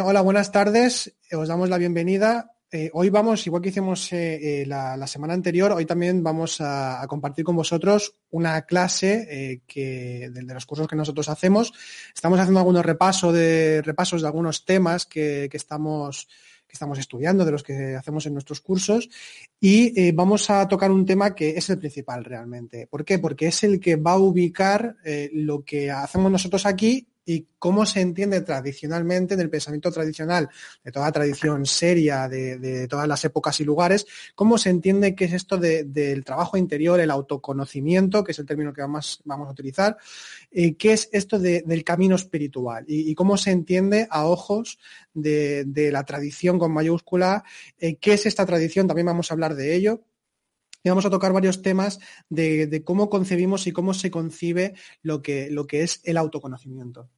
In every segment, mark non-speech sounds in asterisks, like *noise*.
Hola, buenas tardes. Os damos la bienvenida. Eh, hoy vamos, igual que hicimos eh, eh, la, semana anterior, hoy también vamos a, compartir con vosotros una clase que, de, los cursos que nosotros hacemos. Estamos haciendo algunos repasos de, repasos de algunos temas que, estamos que estamos estudiando, de los que hacemos en nuestros cursos, y vamos a tocar un tema que es el principal realmente. ¿Por qué? Porque es el que va a ubicar lo que hacemos nosotros aquí y cómo se entiende tradicionalmente en el pensamiento tradicional de toda tradición seria de, todas las épocas y lugares, cómo se entiende qué es esto del trabajo interior, el autoconocimiento, que es el término que más vamos a utilizar, eh, qué es esto del camino espiritual y, cómo se entiende a ojos de, la tradición con mayúscula, eh, qué es esta tradición, también vamos a hablar de ello, y vamos a tocar varios temas de, cómo concebimos y cómo se concibe lo que, lo que es el autoconocimiento.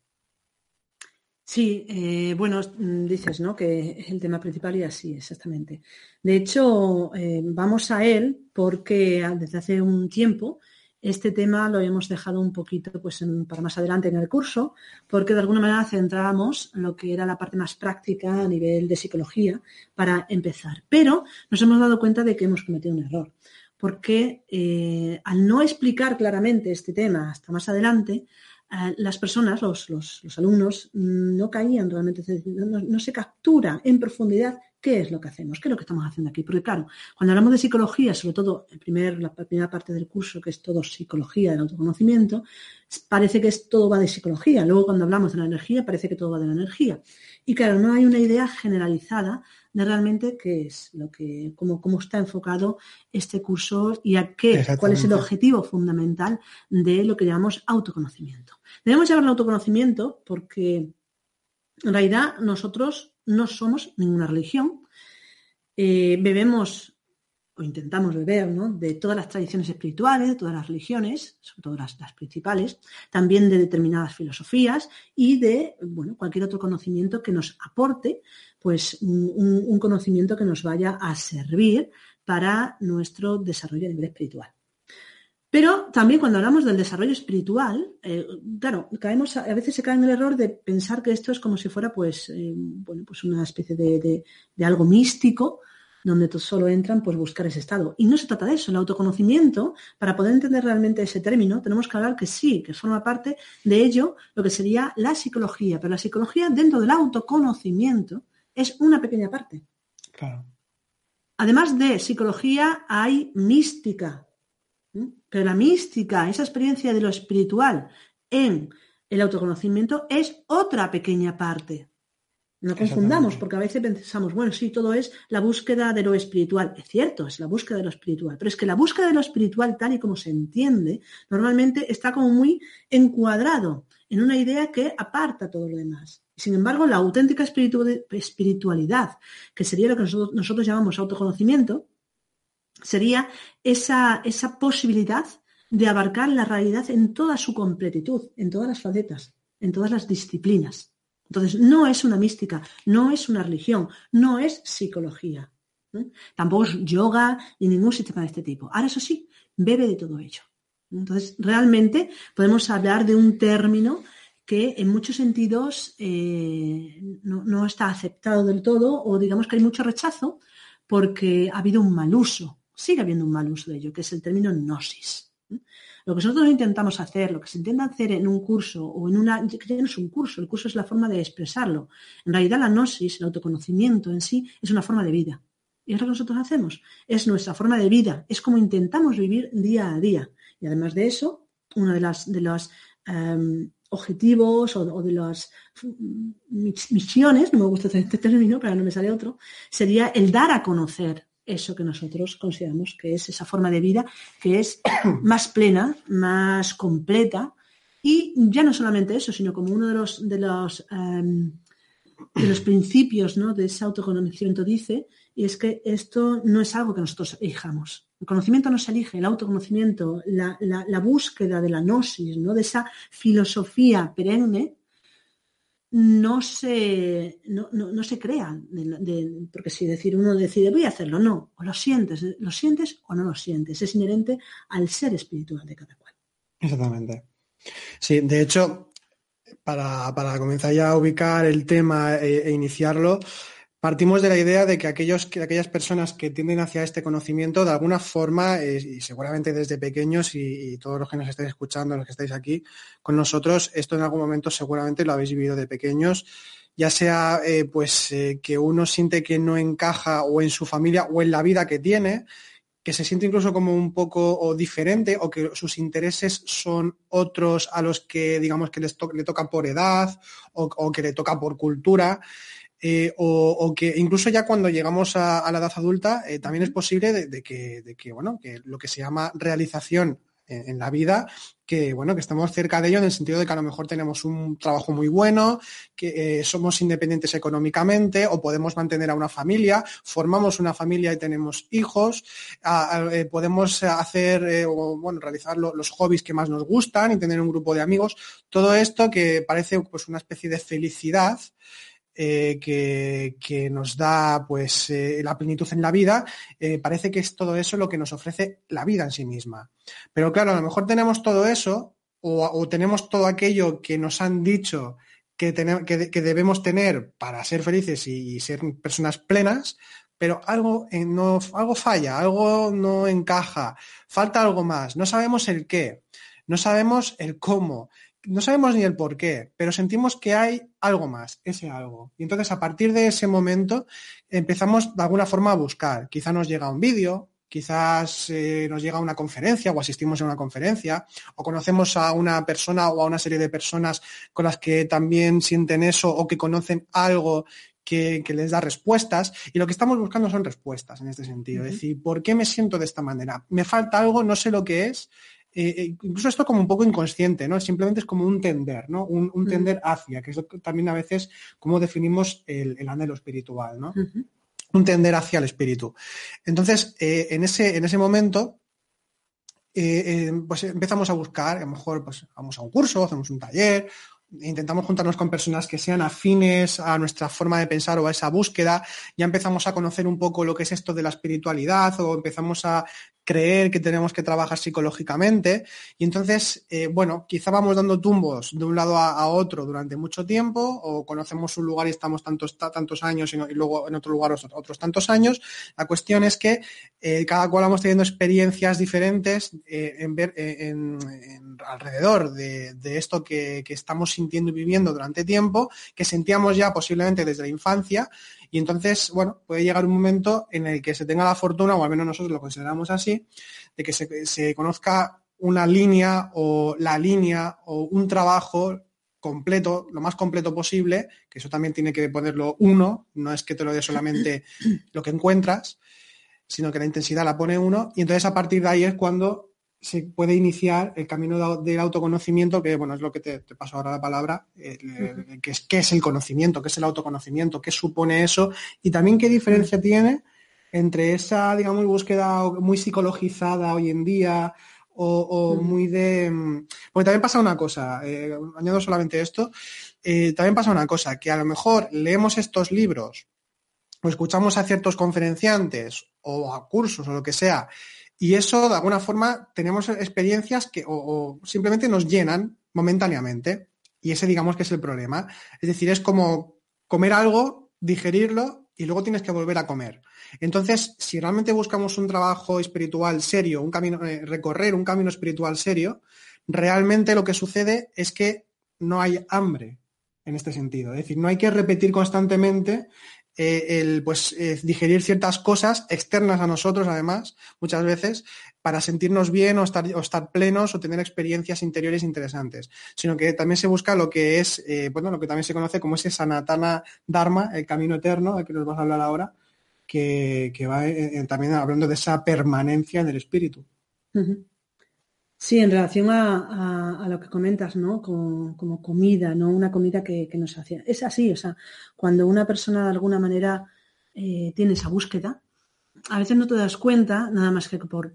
Sí, eh, bueno, dices, ¿no? Que es el tema principal y así, exactamente. De hecho, eh, vamos a él porque desde hace un tiempo este tema lo hemos dejado un poquito pues, para más adelante en el curso, porque de alguna manera centrábamos lo que era la parte más práctica a nivel de psicología para empezar. Pero nos hemos dado cuenta de que hemos cometido un error, porque eh, al no explicar claramente este tema hasta más adelante, las personas, los, alumnos, no caían realmente, no se captura en profundidad ¿Qué es lo que hacemos? ¿Qué es lo que estamos haciendo aquí? Porque claro, cuando hablamos de psicología, sobre todo en primer, la primera parte del curso, que es todo psicología del autoconocimiento, parece que es, todo va de psicología. Luego cuando hablamos de la energía, parece que todo va de la energía. Y claro, no hay una idea generalizada de realmente qué es lo que, cómo, cómo está enfocado este curso y a qué, cuál es el objetivo fundamental de lo que llamamos autoconocimiento. Debemos llamarlo autoconocimiento porque en realidad nosotros no somos ninguna religión. Eh, bebemos o intentamos beber de todas las tradiciones espirituales, de todas las religiones, sobre todo las, principales, también de determinadas filosofías y de bueno, cualquier otro conocimiento que nos aporte pues, un conocimiento que nos vaya a servir para nuestro desarrollo a nivel espiritual. Pero también cuando hablamos del desarrollo espiritual, eh, claro, caemos, a veces se cae en el error de pensar que esto es como si fuera pues, eh, bueno, pues una especie de, algo místico, donde solo entran pues buscar ese estado. Y no se trata de eso, el autoconocimiento, para poder entender realmente ese término, tenemos que hablar que sí, que forma parte de ello lo que sería la psicología, pero la psicología dentro del autoconocimiento es una pequeña parte. Claro. Además de psicología hay mística, pero la mística, esa experiencia de lo espiritual en el autoconocimiento es otra pequeña parte. No confundamos, porque a veces pensamos, bueno, sí, todo es la búsqueda de lo espiritual. Es cierto, es la búsqueda de lo espiritual, pero es que la búsqueda de lo espiritual, tal y como se entiende, normalmente está como muy encuadrado en una idea que aparta todo lo demás. Sin embargo, la auténtica espiritualidad, que sería lo que nosotros, nosotros llamamos autoconocimiento, sería esa, esa posibilidad de abarcar la realidad en toda su completitud, en todas las facetas, en todas las disciplinas. Entonces, no es una mística, no es una religión, no es psicología. Tampoco es yoga ni ningún sistema de este tipo. Ahora, eso sí, bebe de todo ello. Entonces, realmente podemos hablar de un término que en muchos sentidos eh, no, no, está aceptado del todo o digamos que hay mucho rechazo porque ha habido un mal uso sigue habiendo un mal uso de ello, que es el término gnosis. Lo que nosotros intentamos hacer, lo que se intenta hacer en un curso o en una, que no es un curso, el curso es la forma de expresarlo. En realidad la gnosis, el autoconocimiento en sí, es una forma de vida. Y es lo que nosotros hacemos, es nuestra forma de vida, es como intentamos vivir día a día. Y además de eso, uno de, las, de los em, objetivos o, de las misiones, no me gusta este término, pero no me sale otro, sería el dar a conocer eso que nosotros consideramos que es esa forma de vida que es *clears throat* más plena, más completa y ya no solamente eso, sino como uno de los, de los, em, de los principios ¿no? de ese autoconocimiento dice, y es que esto no es algo que nosotros elijamos. El conocimiento no se elige, el autoconocimiento, la, la búsqueda de la gnosis, ¿no? de esa filosofía perenne, no se, no, no, se crean. porque si decir uno decide voy a hacerlo, no. O lo sientes, lo sientes o no lo sientes. Es inherente al ser espiritual de cada cual. Exactamente. Sí, de hecho, para, comenzar ya a ubicar el tema e, e, iniciarlo, partimos de la idea de que, aquellos, que aquellas personas que tienden hacia este conocimiento, de alguna forma, eh, y seguramente desde pequeños y, todos los que nos estáis escuchando, los que estáis aquí con nosotros, esto en algún momento seguramente lo habéis vivido de pequeños, ya sea eh, pues eh, que uno siente que no encaja o en su familia o en la vida que tiene, que se siente incluso como un poco o diferente o que sus intereses son otros a los que digamos que les le toca por edad o, que le toca por cultura. Eh, o, que incluso ya cuando llegamos a, la edad adulta eh, también es posible de, que, de, que, bueno, que lo que se llama realización en, la vida, que bueno, que estamos cerca de ello en el sentido de que a lo mejor tenemos un trabajo muy bueno, que eh, somos independientes económicamente o podemos mantener a una familia, formamos una familia y tenemos hijos, podemos hacer o bueno, realizar los hobbies que más nos gustan y tener un grupo de amigos. Todo esto que parece pues una especie de felicidad eh, que, nos da pues eh, la plenitud en la vida, eh, parece que es todo eso lo que nos ofrece la vida en sí misma. Pero claro, a lo mejor tenemos todo eso o, tenemos todo aquello que nos han dicho que, que, debemos tener para ser felices y, ser personas plenas, pero algo, no, algo falla, algo no encaja, falta algo más, no sabemos el qué, no sabemos el cómo, no sabemos ni el por qué, pero sentimos que hay algo más, ese algo. Y entonces a partir de ese momento empezamos de alguna forma a buscar. Quizá nos llega un vídeo, quizás eh, nos llega una conferencia o asistimos a una conferencia, o conocemos a una persona o a una serie de personas con las que también sienten eso o que conocen algo que, les da respuestas. Y lo que estamos buscando son respuestas en este sentido. Es decir, ¿por qué me siento de esta manera? Me falta algo, no sé lo que es, eh, eh, incluso esto como un poco inconsciente, ¿no? Simplemente es como un tender, ¿no? Un, tender hacia, que es también a veces como definimos el, anhelo espiritual, ¿no? Un tender hacia el espíritu. Entonces, eh, en, ese, en ese momento, pues empezamos a buscar, a lo mejor pues vamos a un curso, hacemos un taller, intentamos juntarnos con personas que sean afines a nuestra forma de pensar o a esa búsqueda, ya empezamos a conocer un poco lo que es esto de la espiritualidad o empezamos a creer que tenemos que trabajar psicológicamente. Y entonces, eh, bueno, quizá vamos dando tumbos de un lado a, otro durante mucho tiempo, o conocemos un lugar y estamos tantos, tantos años y, luego en otro lugar otros, tantos años. La cuestión es que eh, cada cual vamos teniendo experiencias diferentes eh, en ver en, alrededor de, esto que, que estamos sintiendo y viviendo durante tiempo, que sentíamos ya posiblemente desde la infancia y entonces, bueno, puede llegar un momento en el que se tenga la fortuna, o al menos nosotros lo consideramos así, de que se, conozca una línea o la línea o un trabajo completo, lo más completo posible, que eso también tiene que ponerlo uno, no es que te lo dé solamente *clears throat* lo que encuentras, sino que la intensidad la pone uno, y entonces a partir de ahí es cuando se puede iniciar el camino del autoconocimiento, que bueno, es lo que te, paso ahora la palabra, que es qué es el conocimiento, qué es el autoconocimiento, qué supone eso, y también qué diferencia tiene entre esa, digamos, búsqueda muy psicologizada hoy en día, o, muy de. Porque también pasa una cosa, eh, añado solamente esto, eh, también pasa una cosa, que a lo mejor leemos estos libros, o escuchamos a ciertos conferenciantes, o a cursos, o lo que sea, y eso, de alguna forma, tenemos experiencias que o, simplemente nos llenan momentáneamente. Y ese, digamos, que es el problema. Es decir, es como comer algo, digerirlo y luego tienes que volver a comer. Entonces, si realmente buscamos un trabajo espiritual serio, un camino, eh, recorrer un camino espiritual serio, realmente lo que sucede es que no hay hambre en este sentido. Es decir, no hay que repetir constantemente eh, el pues eh, digerir ciertas cosas externas a nosotros, además, muchas veces, para sentirnos bien o estar, o estar plenos o tener experiencias interiores interesantes, sino que también se busca lo que es, eh, bueno, lo que también se conoce como ese Sanatana Dharma, el camino eterno, del que nos vas a hablar ahora, que, va también hablando de esa permanencia en el espíritu. Sí, en relación a, lo que comentas, ¿no? Como, comida, ¿no? Una comida que, nos hacía. Es así, o sea, cuando una persona de alguna manera eh, tiene esa búsqueda, a veces no te das cuenta nada más que por,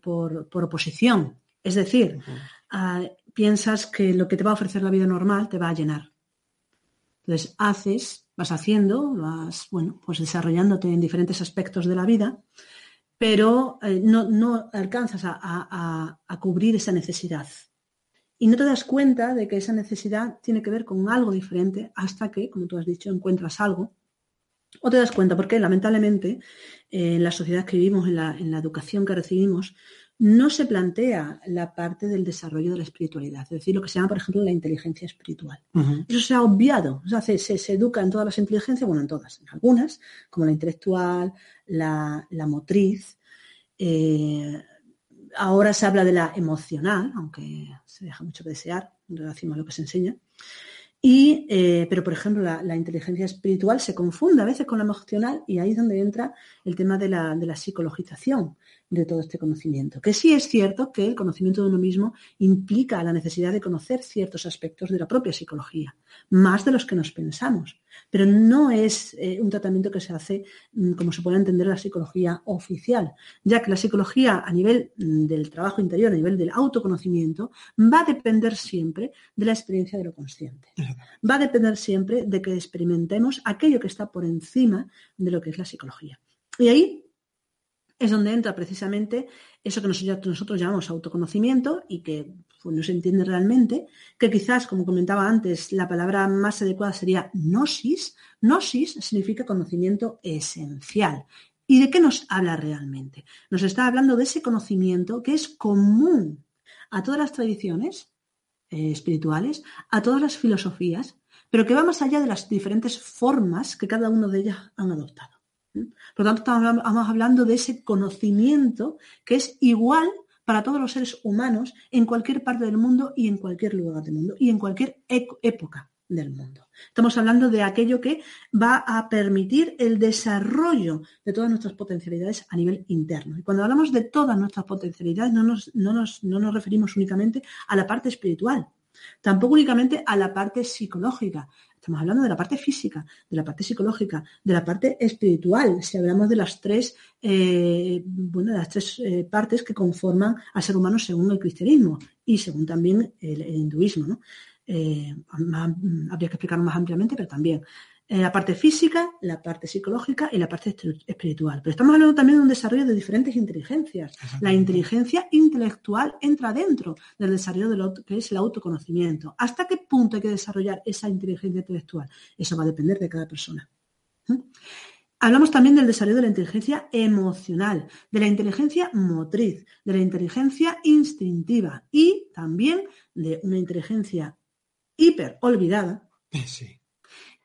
oposición. Es decir, piensas que lo que te va a ofrecer la vida normal te va a llenar. Entonces haces, vas haciendo, vas, bueno, pues desarrollándote en diferentes aspectos de la vida pero eh, no, alcanzas a, cubrir esa necesidad. y no te das cuenta de que esa necesidad tiene que ver con algo diferente hasta que, como tú has dicho, encuentras algo o te das cuenta, porque lamentablemente eh, en la sociedad que vivimos, en la, en la educación que recibimos, no se plantea la parte del desarrollo de la espiritualidad, es decir, lo que se llama, por ejemplo, la inteligencia espiritual. Eso se ha obviado, o sea, se, educa en todas las inteligencias, bueno, en todas, en algunas, como la intelectual, la, motriz. Eh, ahora se habla de la emocional, aunque se deja mucho que desear en relación a lo que se enseña. Y, eh, pero, por ejemplo, la, inteligencia espiritual se confunde a veces con la emocional y ahí es donde entra el tema de la, de la psicologización de todo este conocimiento. Que sí es cierto que el conocimiento de uno mismo implica la necesidad de conocer ciertos aspectos de la propia psicología, más de los que nos pensamos, pero no es eh, un tratamiento que se hace mm, como se puede entender la psicología oficial, ya que la psicología a nivel mm, del trabajo interior, a nivel del autoconocimiento, va a depender siempre de la experiencia de lo consciente. Va a depender siempre de que experimentemos aquello que está por encima de lo que es la psicología. Y ahí es donde entra precisamente eso que nosotros llamamos autoconocimiento y que pues, no se entiende realmente, que quizás, como comentaba antes, la palabra más adecuada sería gnosis. Gnosis significa conocimiento esencial. ¿Y de qué nos habla realmente? Nos está hablando de ese conocimiento que es común a todas las tradiciones eh, espirituales, a todas las filosofías, pero que va más allá de las diferentes formas que cada uno de ellas han adoptado. Por lo tanto, estamos hablando de ese conocimiento que es igual para todos los seres humanos en cualquier parte del mundo y en cualquier lugar del mundo y en cualquier época del mundo. Estamos hablando de aquello que va a permitir el desarrollo de todas nuestras potencialidades a nivel interno. Y cuando hablamos de todas nuestras potencialidades, no nos, no nos referimos únicamente a la parte espiritual, tampoco únicamente a la parte psicológica, Estamos hablando de la parte física, de la parte psicológica, de la parte espiritual. Si hablamos de las tres, eh, bueno, de las tres eh, partes que conforman al ser humano según el cristianismo y según también el, hinduismo, ¿no? Eh, habría que explicarlo más ampliamente, pero también la parte física, la parte psicológica y la parte espiritual. Pero estamos hablando también de un desarrollo de diferentes inteligencias. La inteligencia intelectual entra dentro del desarrollo de lo que es el autoconocimiento. ¿Hasta qué punto hay que desarrollar esa inteligencia intelectual? Eso va a depender de cada persona. ¿Mm? Hablamos también del desarrollo de la inteligencia emocional, de la inteligencia motriz, de la inteligencia instintiva y también de una inteligencia hiper olvidada, sí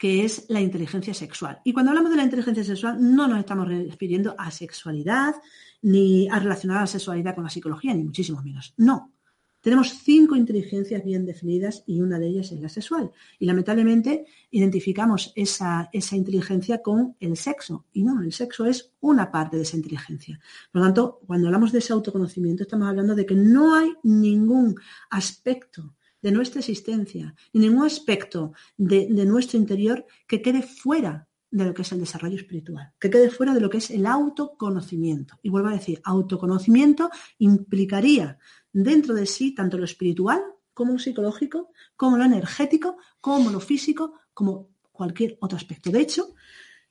que es la inteligencia sexual. Y cuando hablamos de la inteligencia sexual no nos estamos refiriendo a sexualidad ni a relacionar la sexualidad con la psicología, ni muchísimo menos. No. Tenemos cinco inteligencias bien definidas y una de ellas es la sexual. Y lamentablemente identificamos esa, esa inteligencia con el sexo. Y no, el sexo es una parte de esa inteligencia. Por lo tanto, cuando hablamos de ese autoconocimiento, estamos hablando de que no hay ningún aspecto de nuestra existencia, ni ningún aspecto de, nuestro interior que quede fuera de lo que es el desarrollo espiritual, que quede fuera de lo que es el autoconocimiento. Y vuelvo a decir, autoconocimiento implicaría dentro de sí tanto lo espiritual como lo psicológico, como lo energético, como lo físico, como cualquier otro aspecto. De hecho,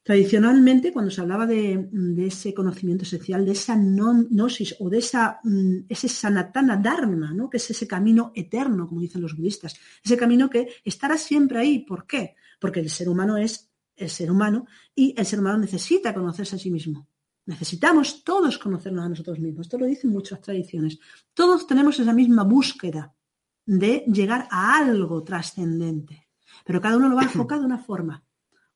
Tradicionalmente, cuando se hablaba de, ese conocimiento esencial, de esa gnosis o de esa, mm, ese sanatana dharma, ¿no? que es ese camino eterno, como dicen los budistas, ese camino que estará siempre ahí. ¿Por qué? Porque el ser humano es el ser humano y el ser humano necesita conocerse a sí mismo. Necesitamos todos conocernos a nosotros mismos. Esto lo dicen muchas tradiciones. Todos tenemos esa misma búsqueda de llegar a algo trascendente, pero cada uno lo va *clears throat* a enfocar de una forma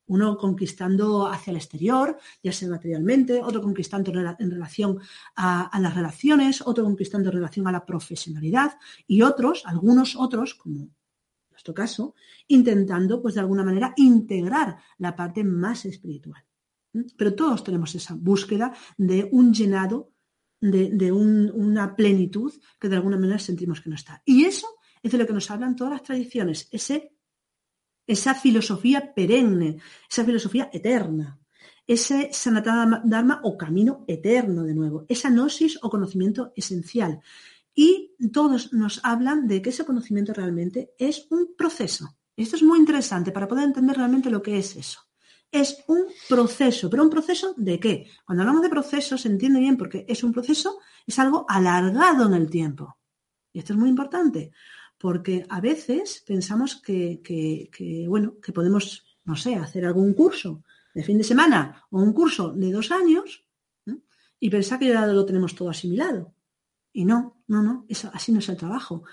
uno conquistando hacia el exterior, ya sea materialmente, otro conquistando en relación a, las relaciones, otro conquistando en relación a la profesionalidad y otros, algunos otros, como nuestro caso, intentando, pues de alguna manera, integrar la parte más espiritual. Pero todos tenemos esa búsqueda de un llenado, de, una plenitud que de alguna manera sentimos que no está. Y eso es de lo que nos hablan todas las tradiciones, ese esa filosofía perenne, esa filosofía eterna, ese sanatana dharma o camino eterno de nuevo, esa gnosis o conocimiento esencial. Y todos nos hablan de que ese conocimiento realmente es un proceso. Esto es muy interesante para poder entender realmente lo que es eso. Es un proceso, pero un proceso de qué? Cuando hablamos de proceso se entiende bien porque es un proceso, es algo alargado en el tiempo. Y esto es muy importante, porque a veces pensamos que, bueno, que podemos, no sé, hacer algún curso de fin de semana o un curso de dos años y pensar que ya lo tenemos todo asimilado. Y no, no, no, eso, así no es el trabajo.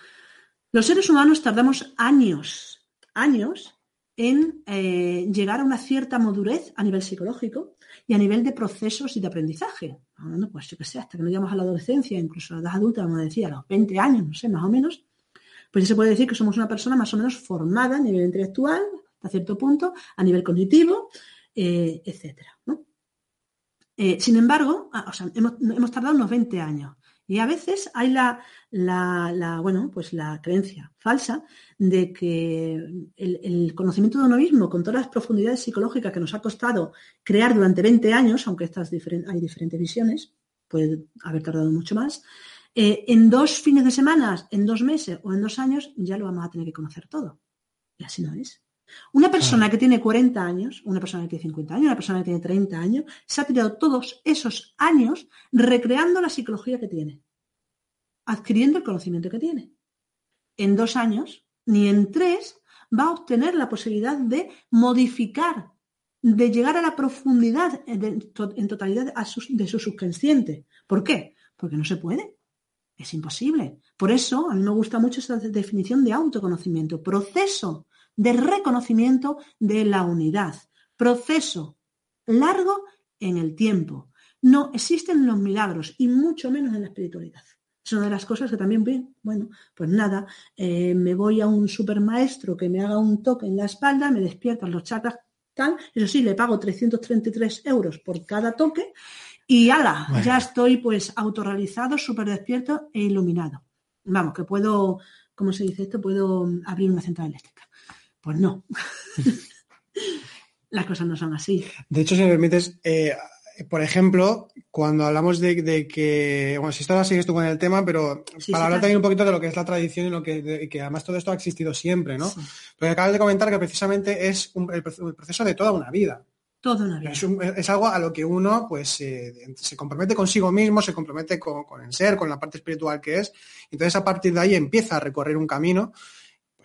Los seres humanos tardamos años, años en eh, llegar a una cierta madurez a nivel psicológico y a nivel de procesos y de aprendizaje. Hablando, pues yo qué sé, hasta que no llegamos a la adolescencia, incluso a la edad adulta, como decía, a los 20 años, no sé, más o menos, pues se puede decir que somos una persona más o menos formada a nivel intelectual, a cierto punto, a nivel cognitivo, eh, etcétera. Eh, sin embargo, ah, hemos, hemos, tardado unos 20 años. Y a veces hay la, la, bueno, pues la creencia falsa de que el, conocimiento de uno mismo, con todas las profundidades psicológicas que nos ha costado crear durante 20 años, aunque estas hay diferentes visiones, puede haber tardado mucho más, eh, en dos fines de semana, en dos meses o en dos años, ya lo vamos a tener que conocer todo. Y así no es. Una persona que tiene 40 años, una persona que tiene 50 años, una persona que tiene 30 años, se ha tirado todos esos años recreando la psicología que tiene, adquiriendo el conocimiento que tiene. En dos años, ni en tres, va a obtener la posibilidad de modificar, de llegar a la profundidad en totalidad de su subconsciente. ¿Por qué? Porque no se puede. Es imposible. Por eso a mí me gusta mucho esa definición de autoconocimiento, proceso de reconocimiento de la unidad. Proceso largo en el tiempo. No existen los milagros y mucho menos en la espiritualidad. Es una de las cosas que también ven, bueno, pues nada, eh, me voy a un supermaestro que me haga un toque en la espalda, me despiertan los chakras, tal, eso sí, le pago 333 euros por cada toque y ala, ya estoy pues autorrealizado, súper despierto e iluminado. Vamos, que puedo, ¿cómo se dice esto? Puedo abrir una central eléctrica. Pues no. *laughs* Las cosas no son así. De hecho, si me permites, eh, por ejemplo, cuando hablamos de, que, bueno, si estaba sigues tú con el tema, pero para hablar también un poquito de lo que es la tradición y lo que, que además todo esto ha existido siempre, ¿no? Porque acabas de comentar que precisamente es el, proceso de toda una vida. Vida. Es, algo a lo que uno pues eh, se compromete consigo mismo, se compromete con, el ser, con la parte espiritual que es. Entonces a partir de ahí empieza a recorrer un camino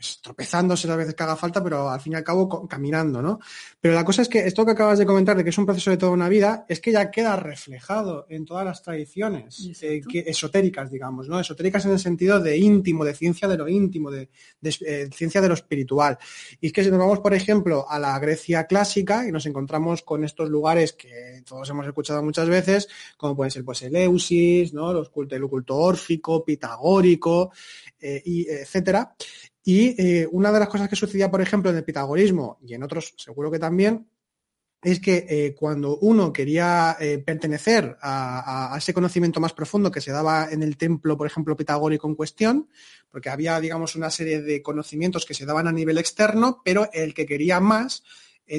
pues, tropezándose las veces que haga falta, pero al fin y al cabo caminando, ¿no? Pero la cosa es que esto que acabas de comentar, de que es un proceso de toda una vida, es que ya queda reflejado en todas las tradiciones eh, esotéricas, digamos, ¿no? Esotéricas en el sentido de íntimo, de ciencia de lo íntimo, de, eh, ciencia de lo espiritual. Y es que si nos vamos, por ejemplo, a la Grecia clásica y nos encontramos con estos lugares que todos hemos escuchado muchas veces, como pueden ser pues Eleusis, ¿no? Los el culto órfico, pitagórico, eh, y etcétera. Y eh, una de las cosas que sucedía, por ejemplo, en el pitagorismo y en otros seguro que también, es que eh, cuando uno quería eh, pertenecer a, ese conocimiento más profundo que se daba en el templo, por ejemplo, pitagórico en cuestión, porque había, digamos, una serie de conocimientos que se daban a nivel externo, pero el que quería más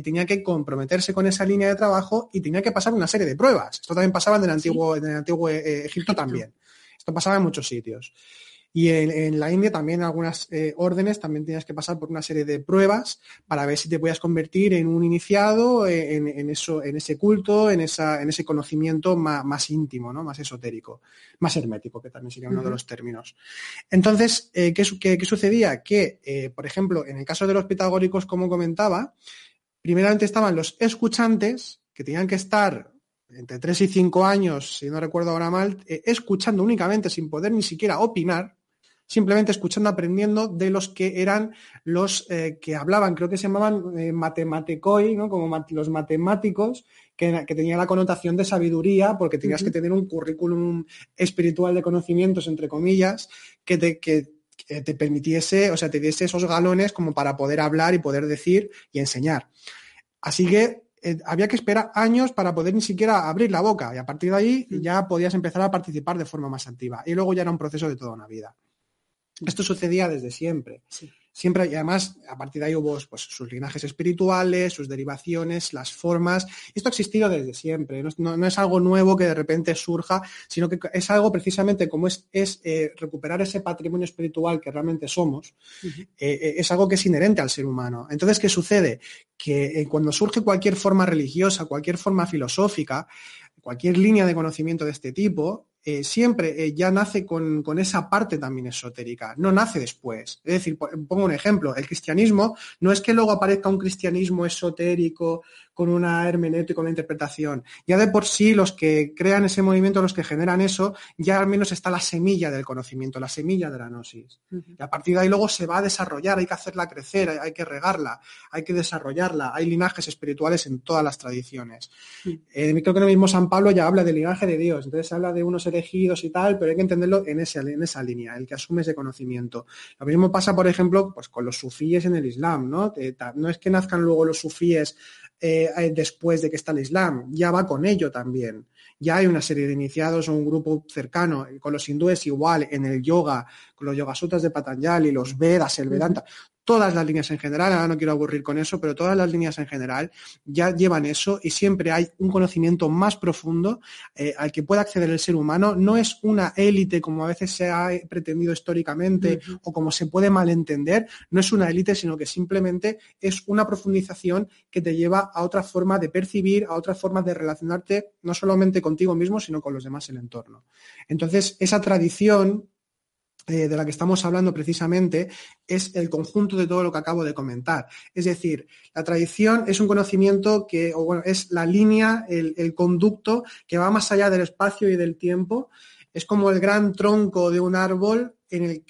tenía que comprometerse con esa línea de trabajo y tenía que pasar una serie de pruebas. Esto también pasaba en el antiguo, en el antiguo Egipto también. Esto pasaba en muchos sitios. Y en, la India también algunas eh, órdenes también tenías que pasar por una serie de pruebas para ver si te podías convertir en un iniciado eh, en, eso, en ese culto, en, esa, en ese conocimiento más, íntimo, ¿no? más esotérico, más hermético, que también sería uno de los términos. Entonces, eh, ¿qué, qué, sucedía? Que, por ejemplo, en el caso de los pitagóricos, como comentaba, primeramente estaban los escuchantes, que tenían que estar entre 3 y 5 años, si no recuerdo ahora mal, escuchando únicamente sin poder ni siquiera opinar, simplemente escuchando, aprendiendo de los que eran los eh, que hablaban, creo que se llamaban eh, matematicoi, ¿no? como los matemáticos, que, que tenían la connotación de sabiduría, porque tenías que tener un currículum espiritual de conocimientos, entre comillas, que te, que, te permitiese, o sea, te diese esos galones como para poder hablar y poder decir y enseñar. Así que eh, había que esperar años para poder ni siquiera abrir la boca y a partir de ahí ya podías empezar a participar de forma más activa. Y luego ya era un proceso de toda una vida. Esto sucedía desde siempre. Siempre, y además, a partir de ahí hubo pues, sus linajes espirituales, sus derivaciones, las formas. Esto ha existido desde siempre. No, es algo nuevo que de repente surja, sino que es algo precisamente como es, es eh, recuperar ese patrimonio espiritual que realmente somos. Eh, eh, es algo que es inherente al ser humano. Entonces, ¿qué sucede? Que cuando surge cualquier forma religiosa, cualquier forma filosófica, cualquier línea de conocimiento de este tipo, eh, siempre eh, ya nace con, con, esa parte también esotérica, no nace después. Es decir, pongo un ejemplo, el cristianismo no es que luego aparezca un cristianismo esotérico con una hermenéutica, con una interpretación. Ya de por sí los que crean ese movimiento, los que generan eso, ya al menos está la semilla del conocimiento, la semilla de la gnosis. Y a partir de ahí luego se va a desarrollar, hay que hacerla crecer, hay, que regarla, hay que desarrollarla. Hay linajes espirituales en todas las tradiciones. Eh, creo que el mismo San Pablo ya habla del linaje de Dios, entonces habla de unos elegidos y tal, pero hay que entenderlo en, ese, en esa línea, el que asume ese conocimiento. Lo mismo pasa, por ejemplo, pues con los sufíes en el Islam, ¿no? no es que nazcan luego los sufíes eh, después de que está el Islam, ya va con ello también. Ya hay una serie de iniciados o un grupo cercano, con los hindúes igual, en el yoga, con los yogasutras de Patanjali, los Vedas, el Vedanta, todas las líneas en general, ahora no quiero aburrir con eso, pero todas las líneas en general ya llevan eso y siempre hay un conocimiento más profundo eh, al que puede acceder el ser humano. No es una élite como a veces se ha pretendido históricamente o como se puede malentender, no es una élite, sino que simplemente es una profundización que te lleva a otra forma de percibir, a otra forma de relacionarte, no solamente contigo mismo, sino con los demás en el entorno. Entonces, esa tradición eh, de la que estamos hablando precisamente es el conjunto de todo lo que acabo de comentar. Es decir, la tradición es un conocimiento que, o bueno, es la línea, el, conducto que va más allá del espacio y del tiempo. Es como el gran tronco de un árbol en el,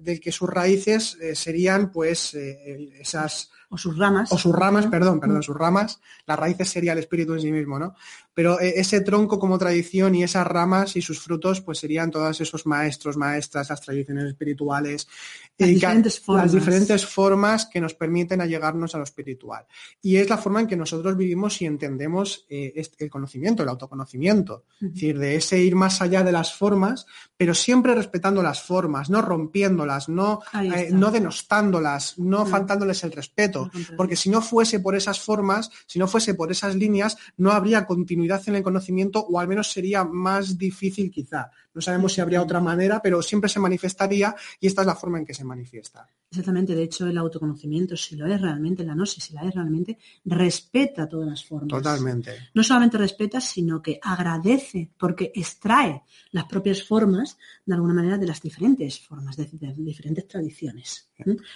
del que sus raíces eh, serían pues eh, esas o sus ramas. O sus ramas, perdón, perdón, sus ramas. Las raíces sería el espíritu en sí mismo, ¿no? Pero eh, ese tronco como tradición y esas ramas y sus frutos, pues serían todos esos maestros, maestras, las tradiciones espirituales. Las, diferentes, formas. las diferentes formas que nos permiten allegarnos a lo espiritual. Y es la forma en que nosotros vivimos y entendemos eh, el conocimiento, el autoconocimiento. Es decir, de ese ir más allá de las formas, pero siempre respetando las formas, no rompiéndolas, no, eh, no denostándolas, no faltándoles el respeto. Porque si no fuese por esas formas, si no fuese por esas líneas, no habría continuidad en el conocimiento o al menos sería más difícil quizá. No sabemos si habría otra manera, pero siempre se manifestaría y esta es la forma en que se manifiesta. Exactamente, de hecho el autoconocimiento, si lo es realmente, la gnosis, si la es realmente, respeta todas las formas. Totalmente. No solamente respeta, sino que agradece porque extrae las propias formas, de alguna manera, de las diferentes formas, de, diferentes tradiciones.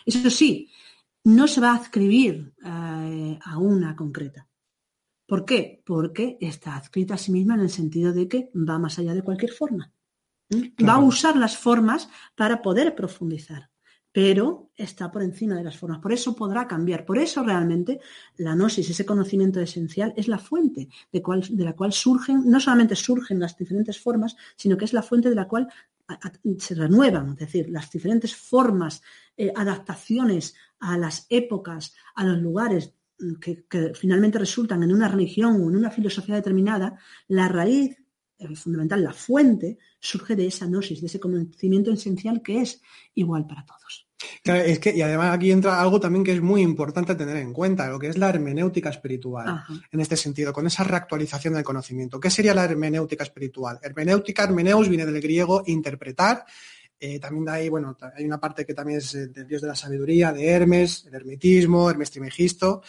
Eso sí, no se va a adscribir eh, a una concreta. ¿Por qué? Porque está adscrita a sí misma en el sentido de que va más allá de cualquier forma. ¿Mm? Va a usar las formas para poder profundizar, pero está por encima de las formas. Por eso podrá cambiar. Por eso realmente la gnosis, ese conocimiento esencial, es la fuente de, de la cual surgen, no solamente surgen las diferentes formas, sino que es la fuente de la cual se renuevan, es decir, las diferentes formas, eh, adaptaciones a las épocas, a los lugares que, finalmente resultan en una religión o en una filosofía determinada, la raíz eh, fundamental, la fuente, surge de esa gnosis, de ese conocimiento esencial que es igual para todos. es que, y además aquí entra algo también que es muy importante tener en cuenta, lo que es la hermenéutica espiritual, en este sentido, con esa reactualización del conocimiento. ¿Qué sería la hermenéutica espiritual? Hermenéutica, hermeneus viene del griego interpretar, eh, también hay, bueno, hay una parte que también es eh, del dios de la sabiduría, de Hermes, el hermetismo, Hermes Trimegisto.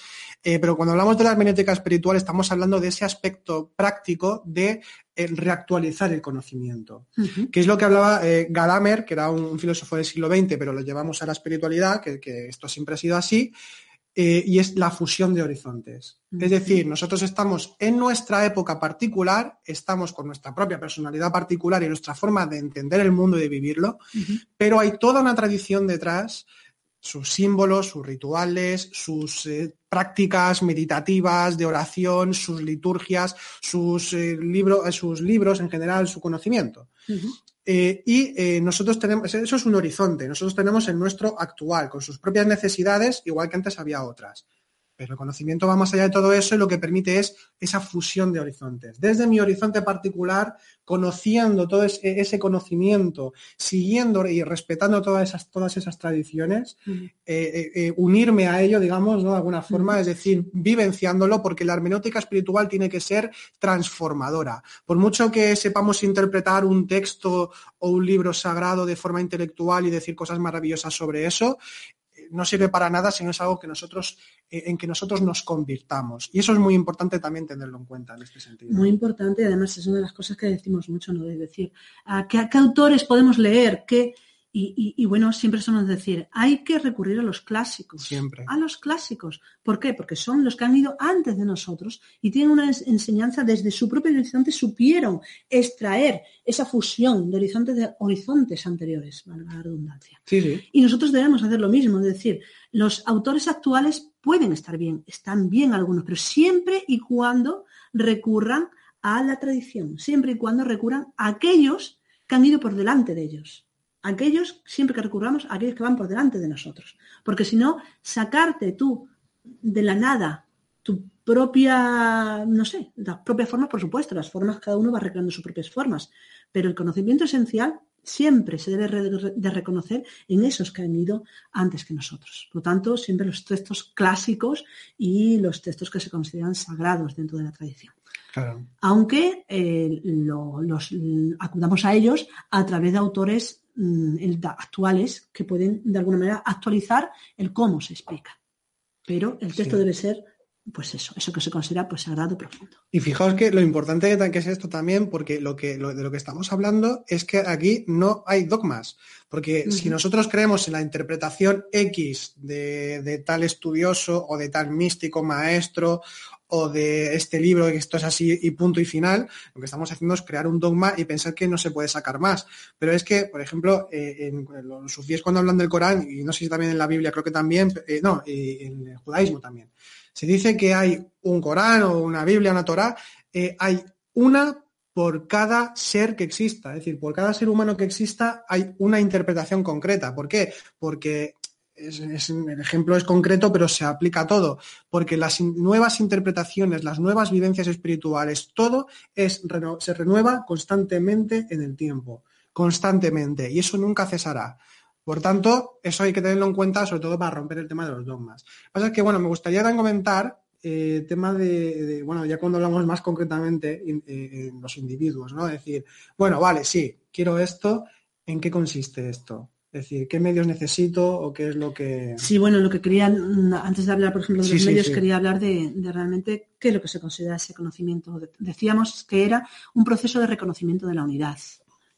Eh, pero cuando hablamos de la hermenéutica espiritual estamos hablando de ese aspecto práctico de reactualizar el conocimiento, que es lo que hablaba Gadamer, que era un, filósofo del siglo XX, pero lo llevamos a la espiritualidad, que, que esto siempre ha sido así, eh, y es la fusión de horizontes. Es decir, nosotros estamos en nuestra época particular, estamos con nuestra propia personalidad particular y nuestra forma de entender el mundo y de vivirlo, pero hay toda una tradición detrás, sus símbolos, sus rituales, sus eh, prácticas meditativas de oración, sus liturgias, sus, eh, sus libros en general, su conocimiento. Eh, y eh, nosotros tenemos, eso es un horizonte, nosotros tenemos el nuestro actual, con sus propias necesidades, igual que antes había otras. Pero el conocimiento va más allá de todo eso y lo que permite es esa fusión de horizontes. Desde mi horizonte particular, conociendo todo ese, conocimiento, siguiendo y respetando todas esas, todas esas tradiciones, eh, eh, unirme a ello, digamos, ¿no? de alguna forma, es decir, vivenciándolo, porque la hermenéutica espiritual tiene que ser transformadora. Por mucho que sepamos interpretar un texto o un libro sagrado de forma intelectual y decir cosas maravillosas sobre eso, no sirve para nada si no es algo que nosotros, eh, en que nosotros nos convirtamos. Y eso es muy importante también tenerlo en cuenta en este sentido. Muy importante, además es una de las cosas que decimos mucho, ¿no? De decir, ¿a qué, qué autores podemos leer? ¿Qué, y, bueno, siempre somos decir, hay que recurrir a los clásicos. Siempre. A los clásicos. ¿Por qué? Porque son los que han ido antes de nosotros y tienen una enseñanza desde su propio horizonte, supieron extraer esa fusión de horizontes, de horizontes anteriores, la redundancia. Sí, sí. Y nosotros debemos hacer lo mismo, es decir, los autores actuales pueden estar bien, están bien algunos, pero siempre y cuando recurran a la tradición, siempre y cuando recurran a aquellos que han ido por delante de ellos aquellos, siempre que recurramos, a aquellos que van por delante de nosotros. Porque si no, sacarte tú de la nada tu propia, no sé, las propias formas, por supuesto, las formas, cada uno va recreando sus propias formas, pero el conocimiento esencial siempre se debe de reconocer en esos que han ido antes que nosotros. Por lo tanto, siempre los textos clásicos y los textos que se consideran sagrados dentro de la tradición. Aunque eh, los acudamos a ellos a través de autores actuales que pueden de alguna manera actualizar el cómo se explica. Pero el texto debe ser, pues eso, eso que se considera pues sagrado profundo. Y fijaos que lo importante que es esto también, porque lo que de lo que estamos hablando es que aquí no hay dogmas. Porque si nosotros creemos en la interpretación X de, de, tal estudioso o de tal místico maestro o de este libro, que esto es así y punto y final, lo que estamos haciendo es crear un dogma y pensar que no se puede sacar más. Pero es que, por ejemplo, eh, en, los sufíes cuando hablan del Corán, y no sé si también en la Biblia, creo que también, eh, no, y en el judaísmo también, se dice que hay un Corán o una Biblia, una Torah, eh, hay una por cada ser que exista. Es decir, por cada ser humano que exista hay una interpretación concreta. ¿Por qué? Porque el ejemplo es concreto, pero se aplica a todo, porque las nuevas interpretaciones, las nuevas vivencias espirituales, todo se renueva constantemente en el tiempo, constantemente, y eso nunca cesará. Por tanto, eso hay que tenerlo en cuenta, sobre todo para romper el tema de los dogmas. Lo que pasa es que, bueno, me gustaría también comentar eh, el tema de, bueno, ya cuando hablamos más concretamente en los individuos, ¿no? Es decir, bueno, vale, sí, quiero esto, ¿en qué consiste esto? Es decir, ¿qué medios necesito o qué es lo que...? Sí, bueno, lo que quería, mm, antes de hablar, por ejemplo, de los medios, quería hablar de, realmente qué es lo que se considera ese conocimiento. Decíamos que era un proceso de reconocimiento de la unidad.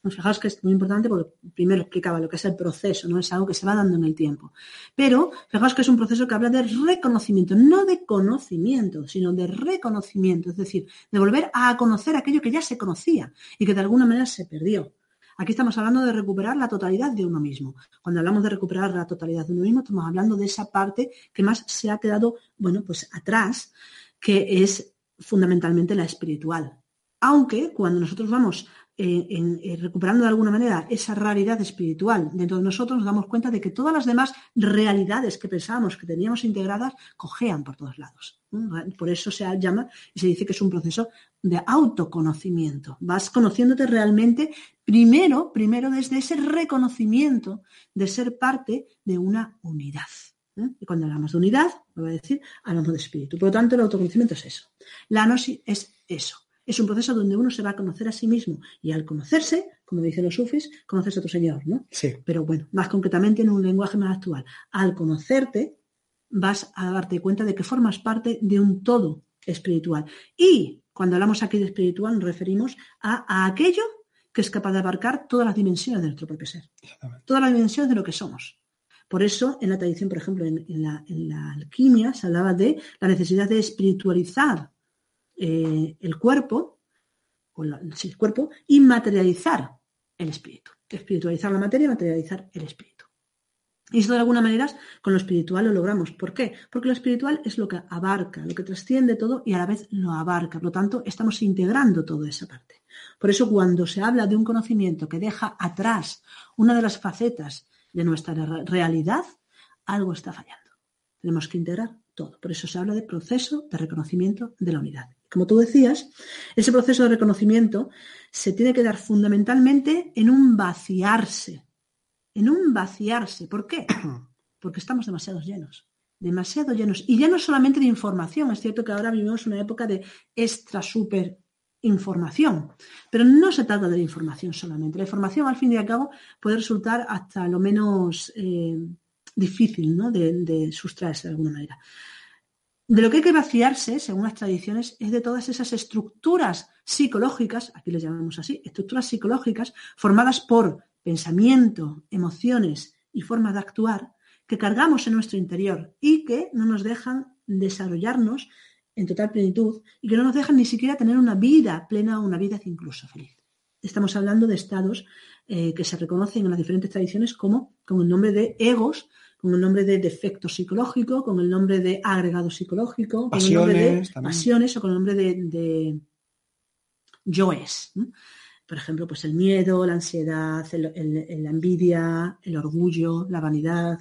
Fijaos que es muy importante porque primero explicaba lo que es el proceso, no es algo que se va dando en el tiempo. Pero fijaos que es un proceso que habla de reconocimiento, no de conocimiento, sino de reconocimiento, es decir, de volver a conocer aquello que ya se conocía y que de alguna manera se perdió. Aquí estamos hablando de recuperar la totalidad de uno mismo. Cuando hablamos de recuperar la totalidad de uno mismo, estamos hablando de esa parte que más se ha quedado, bueno, pues atrás, que es fundamentalmente la espiritual. Aunque cuando nosotros vamos eh, en, eh, recuperando de alguna manera esa realidad espiritual dentro de nosotros, nos damos cuenta de que todas las demás realidades que pensábamos que teníamos integradas cojean por todos lados. Por eso se llama y se dice que es un proceso de autoconocimiento. Vas conociéndote realmente primero, primero desde ese reconocimiento de ser parte de una unidad. ¿eh? Y cuando hablamos de unidad, voy a decir, hablamos de espíritu. Por lo tanto, el autoconocimiento es eso. La gnosis es eso. Es un proceso donde uno se va a conocer a sí mismo y al conocerse, como dicen los sufis, conoces a tu Señor, ¿no? Sí. Pero bueno, más concretamente en un lenguaje más actual. Al conocerte, vas a darte cuenta de que formas parte de un todo espiritual. Y cuando hablamos aquí de espiritual nos referimos a, aquello que es capaz de abarcar todas las dimensiones de nuestro propio ser. Todas las dimensiones de lo que somos. Por eso, en la tradición, por ejemplo, en, la, alquimia se hablaba de la necesidad de espiritualizar eh, el cuerpo, o el cuerpo, y materializar el espíritu. Espiritualizar la materia materializar el espíritu. Y esto de alguna manera con lo espiritual lo logramos. ¿Por qué? Porque lo espiritual es lo que abarca, lo que trasciende todo y a la vez lo abarca. Por lo tanto, estamos integrando toda esa parte. Por eso cuando se habla de un conocimiento que deja atrás una de las facetas de nuestra realidad, algo está fallando. Tenemos que integrar todo. Por eso se habla de proceso de reconocimiento de la unidad. Como tú decías, ese proceso de reconocimiento se tiene que dar fundamentalmente en un vaciarse, en un vaciarse. ¿Por qué? *clears throat* Porque estamos demasiado llenos, demasiado llenos. Y ya no solamente de información, es cierto que ahora vivimos una época de extra, súper información, pero no se trata de la información solamente. La información, al fin y al cabo, puede resultar hasta lo menos... Eh, difícil ¿no? de, de sustraerse de alguna manera. De lo que hay que vaciarse, según las tradiciones, es de todas esas estructuras psicológicas, aquí les llamamos así, estructuras psicológicas formadas por pensamiento, emociones y formas de actuar que cargamos en nuestro interior y que no nos dejan desarrollarnos en total plenitud y que no nos dejan ni siquiera tener una vida plena o una vida incluso feliz. Estamos hablando de estados eh, que se reconocen en las diferentes tradiciones como con el nombre de egos, con el nombre de defecto psicológico, con el nombre de agregado psicológico, con el nombre de pasiones o con el nombre de, de yoes. Por ejemplo, pues el miedo, la ansiedad, la envidia, el orgullo, la vanidad,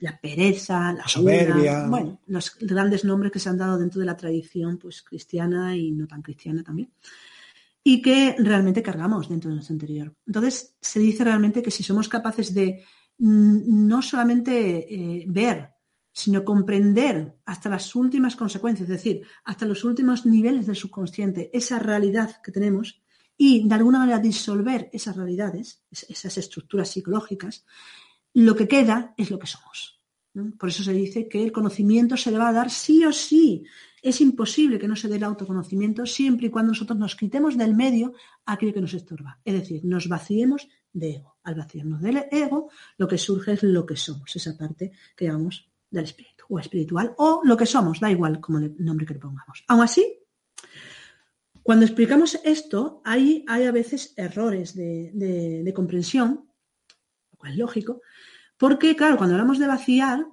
la pereza, la, soberbia. bueno, los grandes nombres que se han dado dentro de la tradición pues cristiana y no tan cristiana también. Y que realmente cargamos dentro de nuestro interior. Entonces, se dice realmente que si somos capaces de no solamente eh, ver, sino comprender hasta las últimas consecuencias, es decir, hasta los últimos niveles del subconsciente, esa realidad que tenemos, y de alguna manera disolver esas realidades, esas estructuras psicológicas, lo que queda es lo que somos. Por eso se dice que el conocimiento se le va a dar sí o sí. Es imposible que no se dé el autoconocimiento siempre y cuando nosotros nos quitemos del medio aquello que nos estorba. Es decir, nos vaciemos de ego. Al vaciarnos del ego, lo que surge es lo que somos, esa parte que llamamos del espíritu o espiritual o lo que somos, da igual como el nombre que le pongamos. Aún así, cuando explicamos esto, hay, hay a veces errores de, de comprensión, lo cual es lógico, porque, claro, cuando hablamos de vaciar,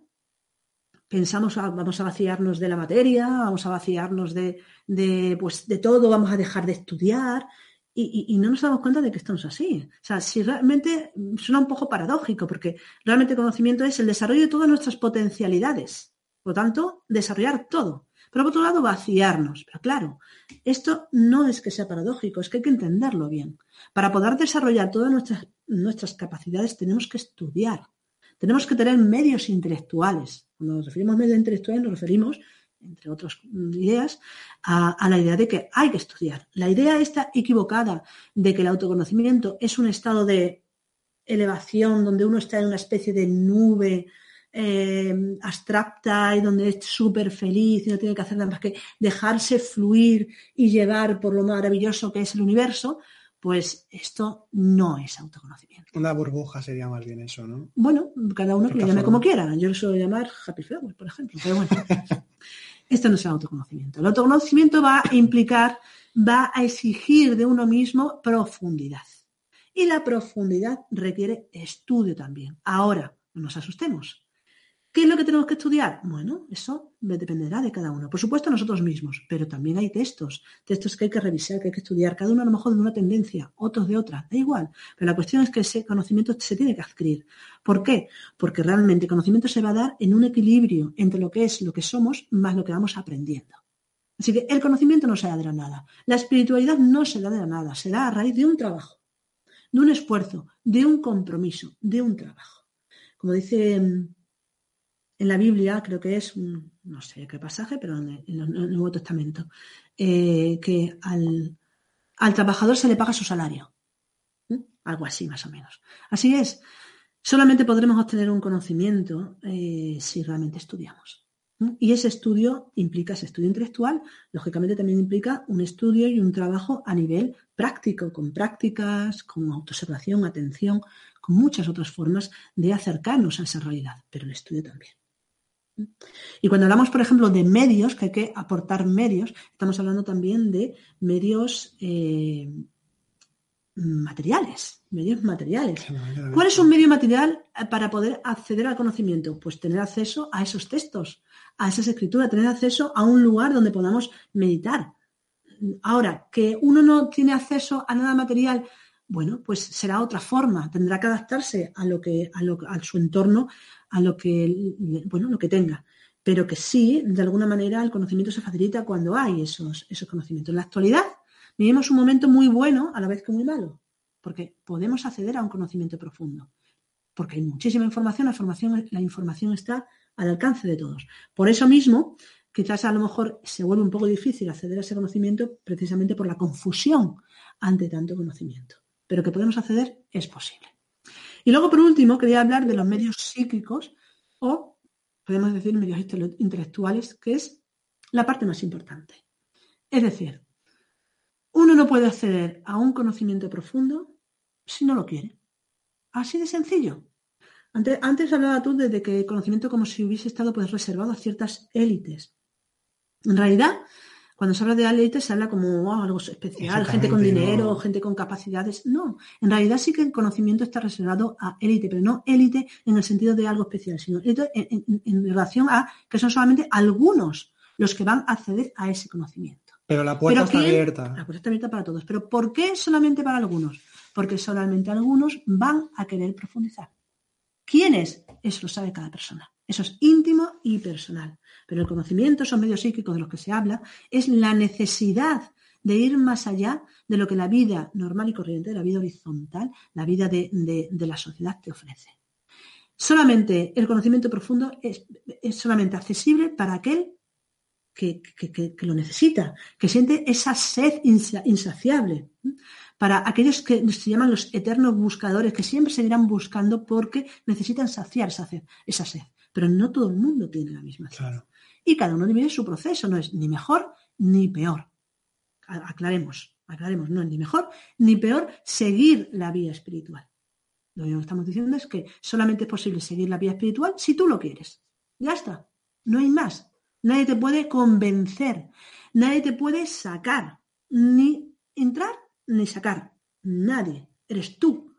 pensamos, ah, vamos a vaciarnos de la materia, vamos a vaciarnos de, pues, de todo, vamos a dejar de estudiar, y, no nos damos cuenta de que estamos así. O sea, si realmente suena un poco paradójico, porque realmente el conocimiento es el desarrollo de todas nuestras potencialidades. Por lo tanto, desarrollar todo. Pero por otro lado, vaciarnos. Pero claro, esto no es que sea paradójico, es que hay que entenderlo bien. Para poder desarrollar todas nuestras, nuestras capacidades tenemos que estudiar. Tenemos que tener medios intelectuales. Cuando nos referimos a medios intelectuales nos referimos, entre otras ideas, a, la idea de que hay que estudiar. La idea está equivocada de que el autoconocimiento es un estado de elevación donde uno está en una especie de nube eh, abstracta y donde es súper feliz y no tiene que hacer nada más que dejarse fluir y llevar por lo maravilloso que es el universo, pues esto no es autoconocimiento. Una burbuja sería más bien eso, ¿no? Bueno, cada uno que lo llame como quiera. Yo lo suelo llamar happy flower, por ejemplo. Pero bueno, *laughs* esto no es el autoconocimiento. El autoconocimiento va a implicar, va a exigir de uno mismo profundidad. Y la profundidad requiere estudio también. Ahora, no nos asustemos. ¿Qué es lo que tenemos que estudiar? Bueno, eso dependerá de cada uno. Por supuesto, nosotros mismos, pero también hay textos, textos que hay que revisar, que hay que estudiar, cada uno a lo mejor de una tendencia, otros de otra, da igual. Pero la cuestión es que ese conocimiento se tiene que adquirir. ¿Por qué? Porque realmente el conocimiento se va a dar en un equilibrio entre lo que es lo que somos más lo que vamos aprendiendo. Así que el conocimiento no se da de la nada. La espiritualidad no se da de la nada, se da a raíz de un trabajo, de un esfuerzo, de un compromiso, de un trabajo. Como dice mm, en la Biblia, creo que es, no sé qué pasaje, pero en el, Nuevo Testamento, eh, que al, trabajador se le paga su salario. Algo así, más o menos. Así es, solamente podremos obtener un conocimiento eh, si realmente estudiamos. Y ese estudio implica, ese estudio intelectual, lógicamente también implica un estudio y un trabajo a nivel práctico, con prácticas, con autoobservación, atención, con muchas otras formas de acercarnos a esa realidad, pero el estudio también. Y cuando hablamos, por ejemplo, de medios, que hay que aportar medios, estamos hablando también de medios eh, materiales, medios materiales. ¿Cuál es un medio material eh, para poder acceder al conocimiento? Pues tener acceso a esos textos, a esas escrituras, tener acceso a un lugar donde podamos meditar. Ahora, que uno no tiene acceso a nada material, bueno, pues será otra forma, tendrá que adaptarse a lo que, a, a su entorno, a lo que, bueno, lo que tenga. Pero que sí, de alguna manera, el conocimiento se facilita cuando hay esos, esos conocimientos. En la actualidad vivimos un momento muy bueno a la vez que muy malo, porque podemos acceder a un conocimiento profundo, porque hay muchísima información, la información, la información está al alcance de todos. Por eso mismo, quizás a lo mejor se vuelve un poco difícil acceder a ese conocimiento precisamente por la confusión ante tanto conocimiento. Pero que podemos acceder es posible. Y luego, por último, quería hablar de los medios psíquicos o podemos decir medios intelectuales, que es la parte más importante. Es decir, uno no puede acceder a un conocimiento profundo si no lo quiere. Así de sencillo. Antes, antes hablaba tú de, que el conocimiento como si hubiese estado pues, reservado a ciertas élites. En realidad, cuando se habla de élites se habla como algo especial, gente con dinero, gente con capacidades. No, en realidad sí que el conocimiento está reservado a élite, pero no élite en el sentido de algo especial, sino élite en, relación a que son solamente algunos los que van a acceder a ese conocimiento. Pero la puerta está abierta. La puerta está abierta para todos. Pero ¿por qué solamente para algunos? Porque solamente algunos van a querer profundizar. ¿Quién es? Eso lo sabe cada persona. Eso es íntimo y personal. Pero el conocimiento, esos medios psíquicos de los que se habla, es la necesidad de ir más allá de lo que la vida normal y corriente, la vida horizontal, la vida de, la sociedad te ofrece. Solamente el conocimiento profundo es, solamente accesible para aquel que, lo necesita, que siente esa sed insaciable para aquellos que se llaman los eternos buscadores, que siempre seguirán buscando porque necesitan saciar esa sed. Pero no todo el mundo tiene la misma sed. Y cada uno vive su proceso, no es ni mejor ni peor. Aclaremos, aclaremos, no es ni mejor ni peor seguir la vía espiritual. Lo que estamos diciendo es que solamente es posible seguir la vía espiritual si tú lo quieres. Ya está, no hay más. Nadie te puede convencer, nadie te puede sacar, ni entrar ni sacar. Nadie. Eres tú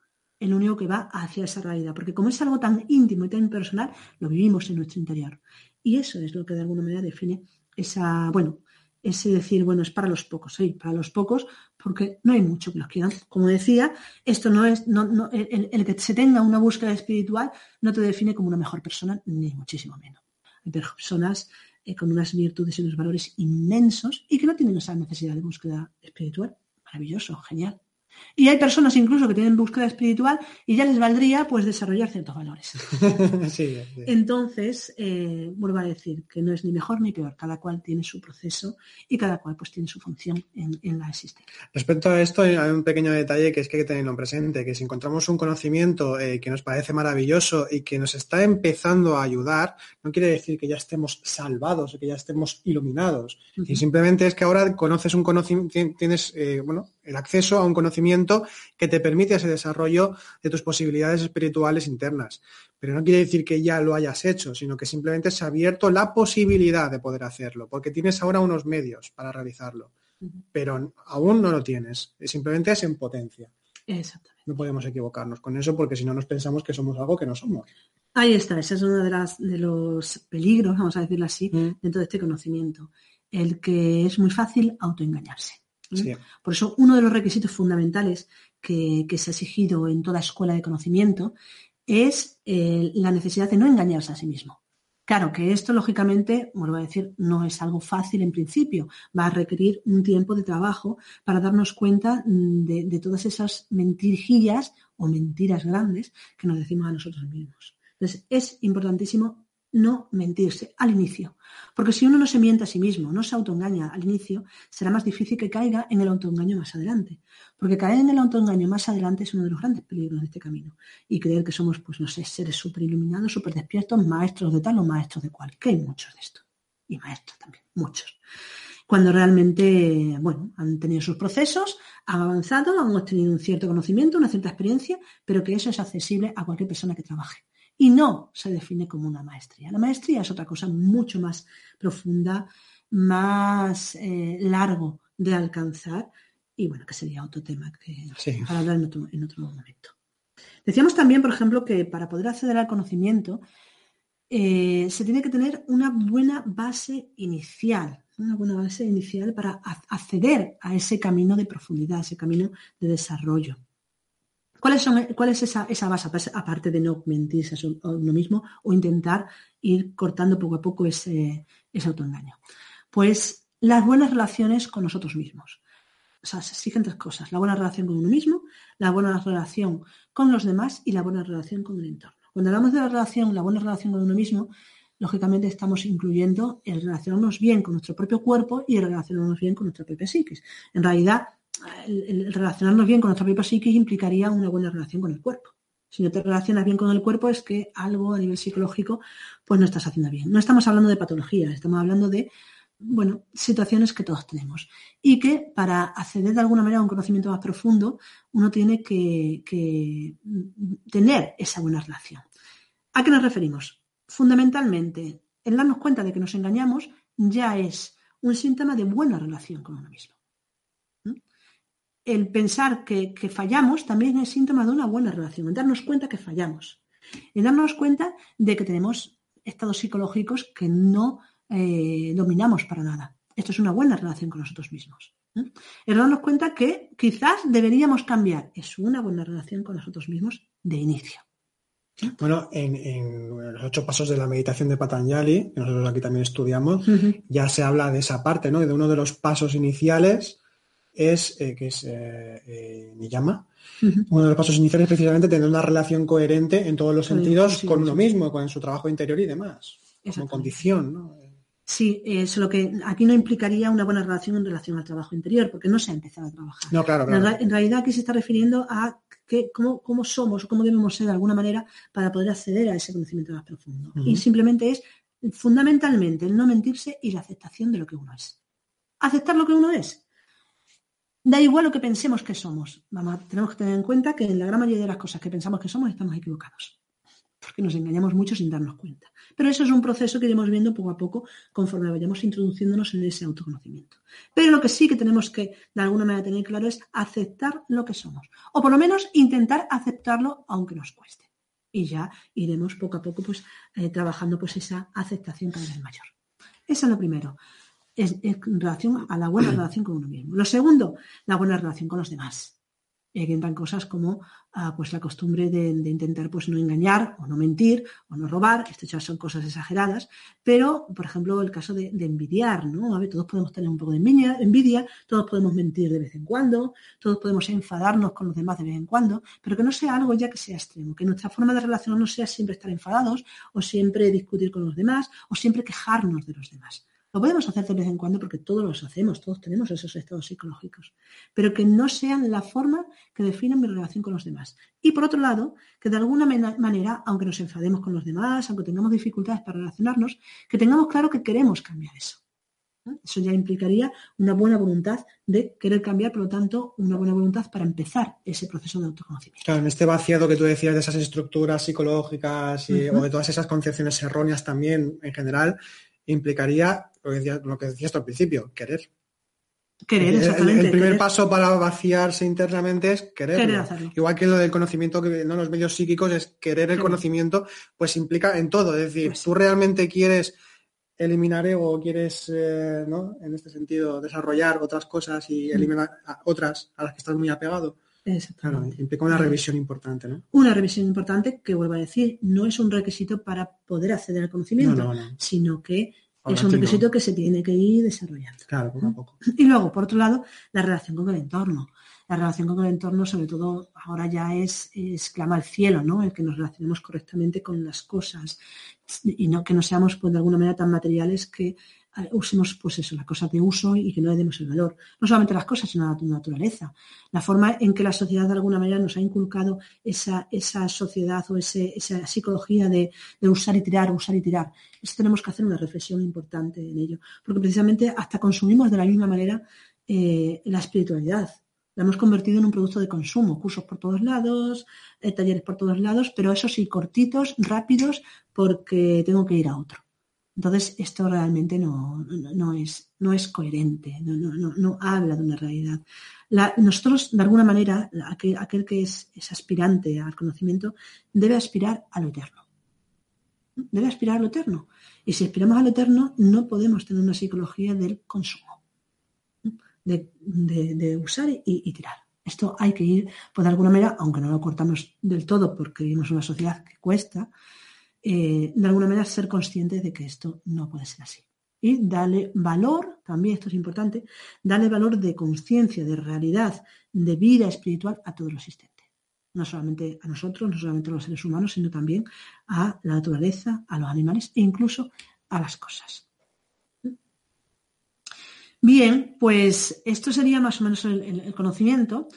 el único que va hacia esa realidad. Porque como es algo tan íntimo y tan personal, lo vivimos en nuestro interior. Y eso es lo que de alguna manera define esa, bueno, ese decir, bueno, es para los pocos, sí, para los pocos, porque no hay mucho que los quieran. Como decía, esto no es, no, el, el, que se tenga una búsqueda espiritual no te define como una mejor persona, ni muchísimo menos. Hay personas eh, con unas virtudes y unos valores inmensos y que no tienen esa necesidad de búsqueda espiritual maravilloso, genial. Y hay personas incluso que tienen búsqueda espiritual y ya les valdría pues desarrollar ciertos valores. *laughs* Entonces, eh, vuelvo a decir que no es ni mejor ni peor, cada cual tiene su proceso y cada cual pues tiene su función en, la existencia. Respecto a esto, hay un pequeño detalle que es que hay que tenerlo presente, que si encontramos un conocimiento eh, que nos parece maravilloso y que nos está empezando a ayudar, no quiere decir que ya estemos salvados o que ya estemos iluminados. Y simplemente es que ahora conoces un conocimiento, tienes, eh, bueno, el acceso a un conocimiento que te permite ese desarrollo de tus posibilidades espirituales internas. Pero no quiere decir que ya lo hayas hecho, sino que simplemente se ha abierto la posibilidad de poder hacerlo, porque tienes ahora unos medios para realizarlo, pero aún no lo tienes, simplemente es en potencia. Exactamente. No podemos equivocarnos con eso porque si no nos pensamos que somos algo que no somos. Ahí está, ese es uno de, las, de los peligros, vamos a decirlo así, mm. dentro de este conocimiento, el que es muy fácil autoengañarse. Por eso, uno de los requisitos fundamentales que, se ha exigido en toda escuela de conocimiento es eh, la necesidad de no engañarse a sí mismo. Claro que esto, lógicamente, vuelvo a decir, no es algo fácil en principio. Va a requerir un tiempo de trabajo para darnos cuenta mm, de, de todas esas mentirijillas o mentiras grandes que nos decimos a nosotros mismos. Entonces, es importantísimo no mentirse al inicio. Porque si uno no se miente a sí mismo, no se autoengaña al inicio, será más difícil que caiga en el autoengaño más adelante. Porque caer en el autoengaño más adelante es uno de los grandes peligros de este camino. Y creer que somos, pues no sé, seres súper iluminados, súper despiertos, maestros de tal o maestros de cual. Que hay muchos de esto. Y maestros también, muchos. Cuando realmente, bueno, han tenido sus procesos, han avanzado, han obtenido un cierto conocimiento, una cierta experiencia, pero que eso es accesible a cualquier persona que trabaje y no se define como una maestría. La maestría es otra cosa mucho más profunda, más eh, largo de alcanzar y bueno, que sería otro tema que para hablar en otro, momento. Decíamos también, por ejemplo, que para poder acceder al conocimiento eh, se tiene que tener una buena base inicial, una buena base inicial para acceder a ese camino de profundidad, ese camino de desarrollo. ¿Cuál es esa, base, aparte de no mentirse a uno mismo o intentar ir cortando poco a poco ese, ese autoengaño? Pues las buenas relaciones con nosotros mismos. O sea, se exigen tres cosas. La buena relación con uno mismo, la buena relación con los demás y la buena relación con el entorno. Cuando hablamos de la relación, la buena relación con uno mismo, lógicamente estamos incluyendo el relacionarnos bien con nuestro propio cuerpo y el relacionarnos bien con nuestra propia psiquis. En realidad, el, relacionarnos bien con nuestra propia psiquis implicaría una buena relación con el cuerpo. Si no te relacionas bien con el cuerpo es que algo a nivel psicológico pues no estás haciendo bien. No estamos hablando de patologías, estamos hablando de bueno, situaciones que todos tenemos. Y que para acceder de alguna manera a un conocimiento más profundo, uno tiene que, tener esa buena relación. ¿A qué nos referimos? Fundamentalmente, el darnos cuenta de que nos engañamos ya es un síntoma de buena relación con uno mismo. El pensar que, fallamos también es síntoma de una buena relación, el darnos cuenta que fallamos, el darnos cuenta de que tenemos estados psicológicos que no eh, dominamos para nada. Esto es una buena relación con nosotros mismos. ¿eh? El darnos cuenta que quizás deberíamos cambiar. Es una buena relación con nosotros mismos de inicio. Bueno, en, los ocho pasos de la meditación de Patanjali, que nosotros aquí también estudiamos, ya se habla de esa parte, ¿no? De uno de los pasos iniciales es, eh, que es Niyama, uno de los pasos iniciales es precisamente tener una relación coherente en todos los sentidos con uno mismo, con su trabajo interior y demás, como condición, ¿no? Sí, es lo que aquí no implicaría una buena relación en relación al trabajo interior, porque no se ha empezado a trabajar. No, claro, claro. En, realidad aquí se está refiriendo a que, cómo, cómo, somos o cómo debemos ser de alguna manera para poder acceder a ese conocimiento más profundo. Y simplemente es fundamentalmente el no mentirse y la aceptación de lo que uno es. Aceptar lo que uno es. Da igual lo que pensemos que somos. Vamos, tenemos que tener en cuenta que en la gran mayoría de las cosas que pensamos que somos estamos equivocados porque nos engañamos mucho sin darnos cuenta. Pero eso es un proceso que iremos viendo poco a poco conforme vayamos introduciéndonos en ese autoconocimiento. Pero lo que sí que tenemos que de alguna manera tener claro es aceptar lo que somos, o por lo menos intentar aceptarlo aunque nos cueste. Y ya iremos poco a poco pues, eh, trabajando pues, esa aceptación cada vez mayor. Eso es lo primero. Es, en relación a la buena relación con uno mismo. Lo segundo, la buena relación con los demás eh, entran cosas como ah, pues la costumbre de, intentar pues no engañar o no mentir o no robar, esto ya son cosas exageradas, pero por ejemplo el caso de, envidiar, ¿no? A ver, todos podemos tener un poco de envidia, envidia, todos podemos mentir de vez en cuando, todos podemos enfadarnos con los demás de vez en cuando, pero que no sea algo ya que sea extremo, que nuestra forma de relacionarnos sea siempre estar enfadados o siempre discutir con los demás o siempre quejarnos de los demás. Lo podemos hacer de vez en cuando porque todos los hacemos, todos tenemos esos estados psicológicos, pero que no sean la forma que definen mi relación con los demás. Y por otro lado, que de alguna manera, aunque nos enfademos con los demás, aunque tengamos dificultades para relacionarnos, que tengamos claro que queremos cambiar eso. Eso ya implicaría una buena voluntad de querer cambiar, por lo tanto, una buena voluntad para empezar ese proceso de autoconocimiento. Claro, en este vaciado que tú decías de esas estructuras psicológicas y, o de todas esas concepciones erróneas también en general, implicaría lo que, decías, al principio, querer. Querer, exactamente. El, primer paso para vaciarse internamente es querer. Igual que lo del conocimiento que no los medios psíquicos es querer el conocimiento, pues implica en todo. Es decir, pues tú realmente quieres eliminar ego, quieres, eh, ¿no? En este sentido, desarrollar otras cosas y mm. eliminar otras a las que estás muy apegado. Claro, implica una revisión importante, ¿no? Una revisión importante que, vuelvo a decir, no es un requisito para poder acceder al conocimiento, sino que es un requisito que se tiene que ir desarrollando. Claro, poco a poco. Y luego, por otro lado, la relación con el entorno. La relación con el entorno, sobre todo, ahora ya es, es clama al cielo, ¿no? El que nos relacionemos correctamente con las cosas y no que no seamos, pues, de alguna manera tan materiales que usemos pues eso, las cosas de uso y que no le demos el valor. No solamente las cosas, sino la naturaleza. La forma en que la sociedad de alguna manera nos ha inculcado esa, esa sociedad o esa psicología de, usar y tirar, usar y tirar. Eso tenemos que hacer una reflexión importante en ello. Porque precisamente hasta consumimos de la misma manera eh, la espiritualidad. La hemos convertido en un producto de consumo, cursos por todos lados, eh, talleres por todos lados, pero eso sí, cortitos, rápidos, porque tengo que ir a otro. Entonces, esto realmente no, es, no es coherente, no, habla de una realidad. nosotros, de alguna manera, aquel, que es, aspirante al conocimiento debe aspirar a lo eterno. Debe aspirar a lo eterno. Y si aspiramos a lo eterno, no podemos tener una psicología del consumo, de, usar y, tirar. Esto hay que ir, pues de alguna manera, aunque no lo cortamos del todo porque vivimos en una sociedad que cuesta, eh, de alguna manera ser consciente de que esto no puede ser así. Y darle valor, también esto es importante, darle valor de conciencia, de realidad, de vida espiritual a todo lo existente. No solamente a nosotros, no solamente a los seres humanos, sino también a la naturaleza, a los animales e incluso a las cosas. Bien, pues esto sería más o menos el, conocimiento,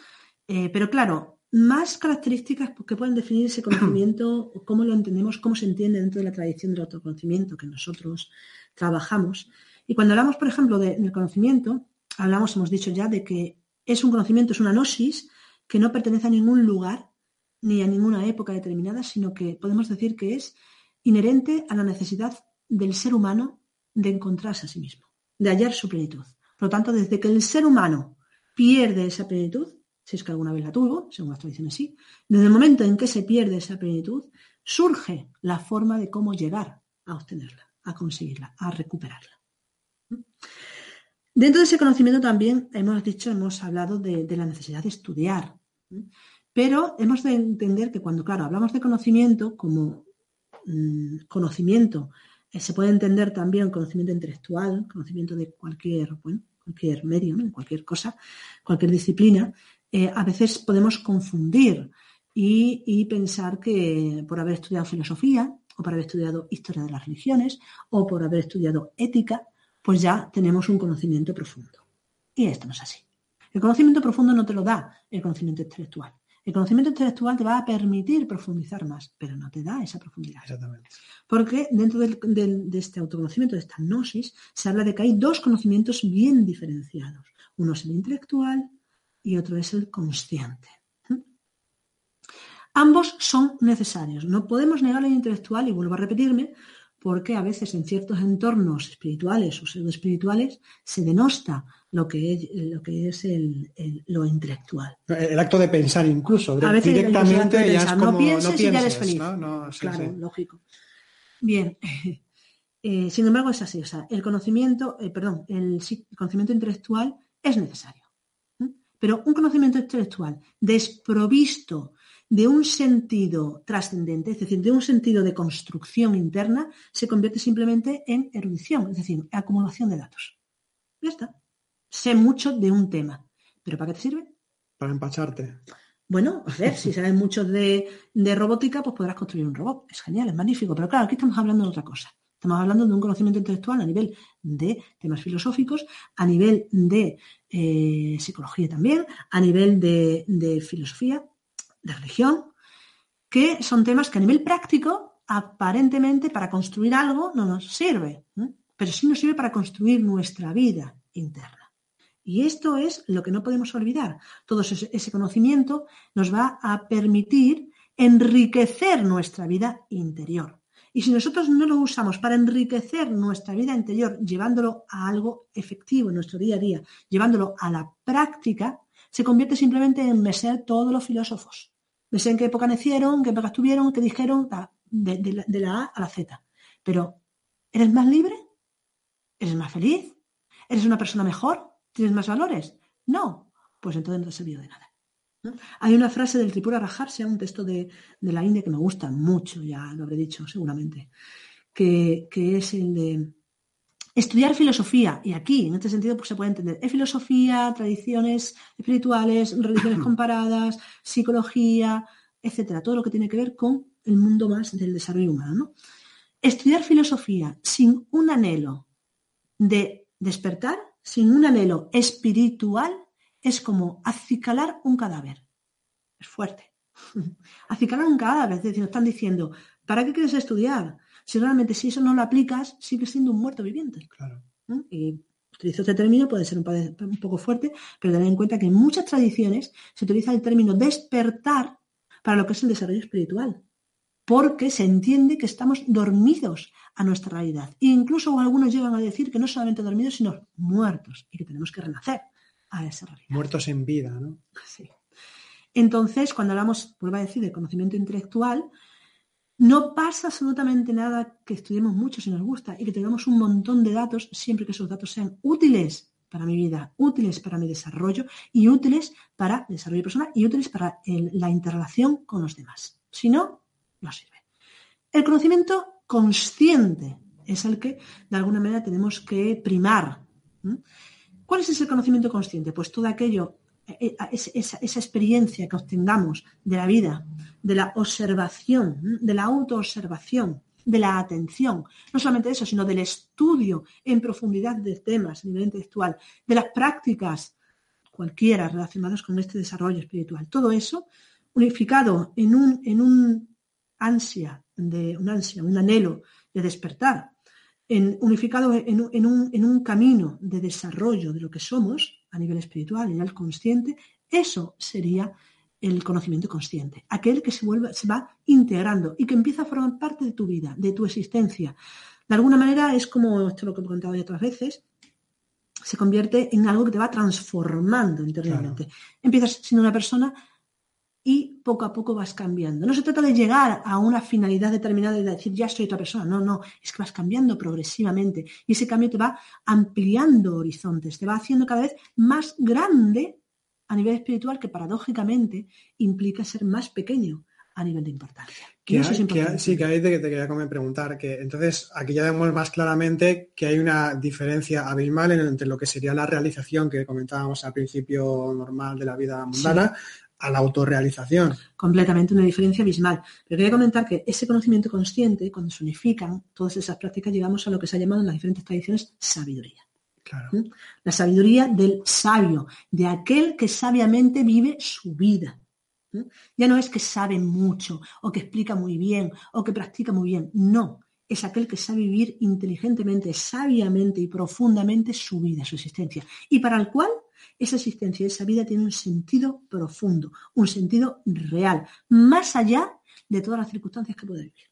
eh, pero claro, más características que pueden definir ese conocimiento, *clears throat* cómo lo entendemos, cómo se entiende dentro de la tradición del autoconocimiento que nosotros trabajamos. Y cuando hablamos, por ejemplo, del conocimiento, hablamos, hemos dicho ya, de que es un conocimiento, es una gnosis que no pertenece a ningún lugar ni a ninguna época determinada, sino que podemos decir que es inherente a la necesidad del ser humano de encontrarse a sí mismo, de hallar su plenitud. Por lo tanto, desde que el ser humano pierde esa plenitud, si es que alguna vez la tuvo, según las tradiciones sí, desde el momento en que se pierde esa plenitud, surge la forma de cómo llegar a obtenerla, a conseguirla, a recuperarla. Dentro de ese conocimiento también hemos dicho, hemos hablado de, la necesidad de estudiar, pero hemos de entender que cuando, claro, hablamos de conocimiento como mm, conocimiento, eh, se puede entender también conocimiento intelectual, conocimiento de cualquier, cualquier medio, cualquier cosa, cualquier disciplina, eh, a veces podemos confundir y, pensar que por haber estudiado filosofía o por haber estudiado historia de las religiones o por haber estudiado ética, pues ya tenemos un conocimiento profundo. Y esto no es así. El conocimiento profundo no te lo da el conocimiento intelectual. El conocimiento intelectual te va a permitir profundizar más, pero no te da esa profundidad. Exactamente. Porque dentro de este autoconocimiento, de esta gnosis, se habla de que hay dos conocimientos bien diferenciados. Uno es el intelectual y otro es el consciente. Ambos son necesarios. No podemos negar el intelectual, y vuelvo a repetirme, porque a veces en ciertos entornos espirituales o pseudoespirituales se denosta lo que es, lo, que es el, lo intelectual. El acto de pensar incluso, directamente ya es como, no pienses, y ya eres feliz. claro, lógico. Bien, *laughs* eh, sin embargo es así, o sea, el conocimiento, eh, perdón, el conocimiento intelectual es necesario. Pero un conocimiento intelectual desprovisto de un sentido trascendente, es decir, de un sentido de construcción interna, se convierte simplemente en erudición, es decir, acumulación de datos. Ya está. Sé mucho de un tema. ¿Pero para qué te sirve? Para empacharte. Bueno, a ver, si sabes mucho de, de robótica, pues podrás construir un robot. Es genial, es magnífico. Pero claro, aquí estamos hablando de otra cosa. Estamos hablando de un conocimiento intelectual a nivel de temas filosóficos, a nivel de eh, psicología también, a nivel de, filosofía, de religión, que son temas que a nivel práctico, aparentemente, para construir algo no nos sirve, pero sí nos sirve para construir nuestra vida interna. Y esto es lo que no podemos olvidar. Todo ese conocimiento nos va a permitir enriquecer nuestra vida interior. Y si nosotros no lo usamos para enriquecer nuestra vida interior, llevándolo a algo efectivo en nuestro día a día, llevándolo a la práctica, se convierte simplemente en meser todos los filósofos. Me sé en qué época nacieron, qué época estuvieron, qué dijeron, de, de la A a la Z. Pero, ¿eres más libre? ¿Eres más feliz? ¿Eres una persona mejor? ¿Tienes más valores? No. Pues entonces no te ha servido de nada. Hay una frase del Tripura Rajarse, un texto de, la India que me gusta mucho, ya lo habré dicho seguramente, que, es el de estudiar filosofía, y aquí en este sentido pues, se puede entender, es filosofía, tradiciones espirituales, religiones *clears throat* comparadas, psicología, etcétera, todo lo que tiene que ver con el mundo más del desarrollo humano. Estudiar filosofía sin un anhelo de despertar, sin un anhelo espiritual, es como acicalar un cadáver. Es fuerte. *laughs* acicalar un cadáver, es decir, están diciendo, ¿para qué quieres estudiar? Si realmente si eso no lo aplicas, sigues siendo un muerto viviente. Claro. ¿Mm? Y utilizo este término, puede ser un, poco fuerte, pero tened en cuenta que en muchas tradiciones se utiliza el término despertar para lo que es el desarrollo espiritual, porque se entiende que estamos dormidos a nuestra realidad. E incluso algunos llegan a decir que no solamente dormidos, sino muertos y que tenemos que renacer a esa realidad. Muertos en vida, ¿no? Sí. Entonces, cuando hablamos, vuelvo a decir, de conocimiento intelectual, no pasa absolutamente nada que estudiemos mucho si nos gusta y que tengamos un montón de datos siempre que esos datos sean útiles para mi vida, útiles para mi desarrollo y útiles para el desarrollo personal y útiles para la interrelación con los demás. Si no, no sirve. El conocimiento consciente es el que de alguna manera tenemos que primar. ¿Cuál es ese conocimiento consciente? Pues todo aquello, eh, eh, esa, experiencia que obtengamos de la vida, de la observación, de la autoobservación, de la atención, no solamente eso, sino del estudio en profundidad de temas a nivel intelectual, de las prácticas cualquiera relacionadas con este desarrollo espiritual. Todo eso unificado en un, en un ansia, de, un ansia, un anhelo de despertar, en, unificado en, un, en un camino de desarrollo de lo que somos a nivel espiritual, a nivel consciente, eso sería el conocimiento consciente, aquel que se, vuelve, se va integrando y que empieza a formar parte de tu vida, de tu existencia. De alguna manera es como, esto lo que he contado ya otras veces, se convierte en algo que te va transformando interiormente. Empiezas siendo una persona y poco a poco vas cambiando. No se trata de llegar a una finalidad determinada y de decir ya soy otra persona. No, no, es que vas cambiando progresivamente y ese cambio te va ampliando horizontes, te va haciendo cada vez más grande a nivel espiritual que paradójicamente implica ser más pequeño a nivel de importancia. sí, que ahí te, te quería preguntar, que entonces aquí ya vemos más claramente que hay una diferencia abismal entre lo que sería la realización que comentábamos al principio normal de la vida mundana a la autorrealización. Completamente una diferencia abismal. Pero quería comentar que ese conocimiento consciente, cuando se unifican todas esas prácticas, llegamos a lo que se ha llamado en las diferentes tradiciones sabiduría. ¿Mm? La sabiduría del sabio, de aquel que sabiamente vive su vida. ¿Mm? Ya no es que sabe mucho o que explica muy bien o que practica muy bien. No, es aquel que sabe vivir inteligentemente, sabiamente y profundamente su vida, su existencia. Y para el cual esa existencia, esa vida tiene un sentido profundo, un sentido real, más allá de todas las circunstancias que puede vivir.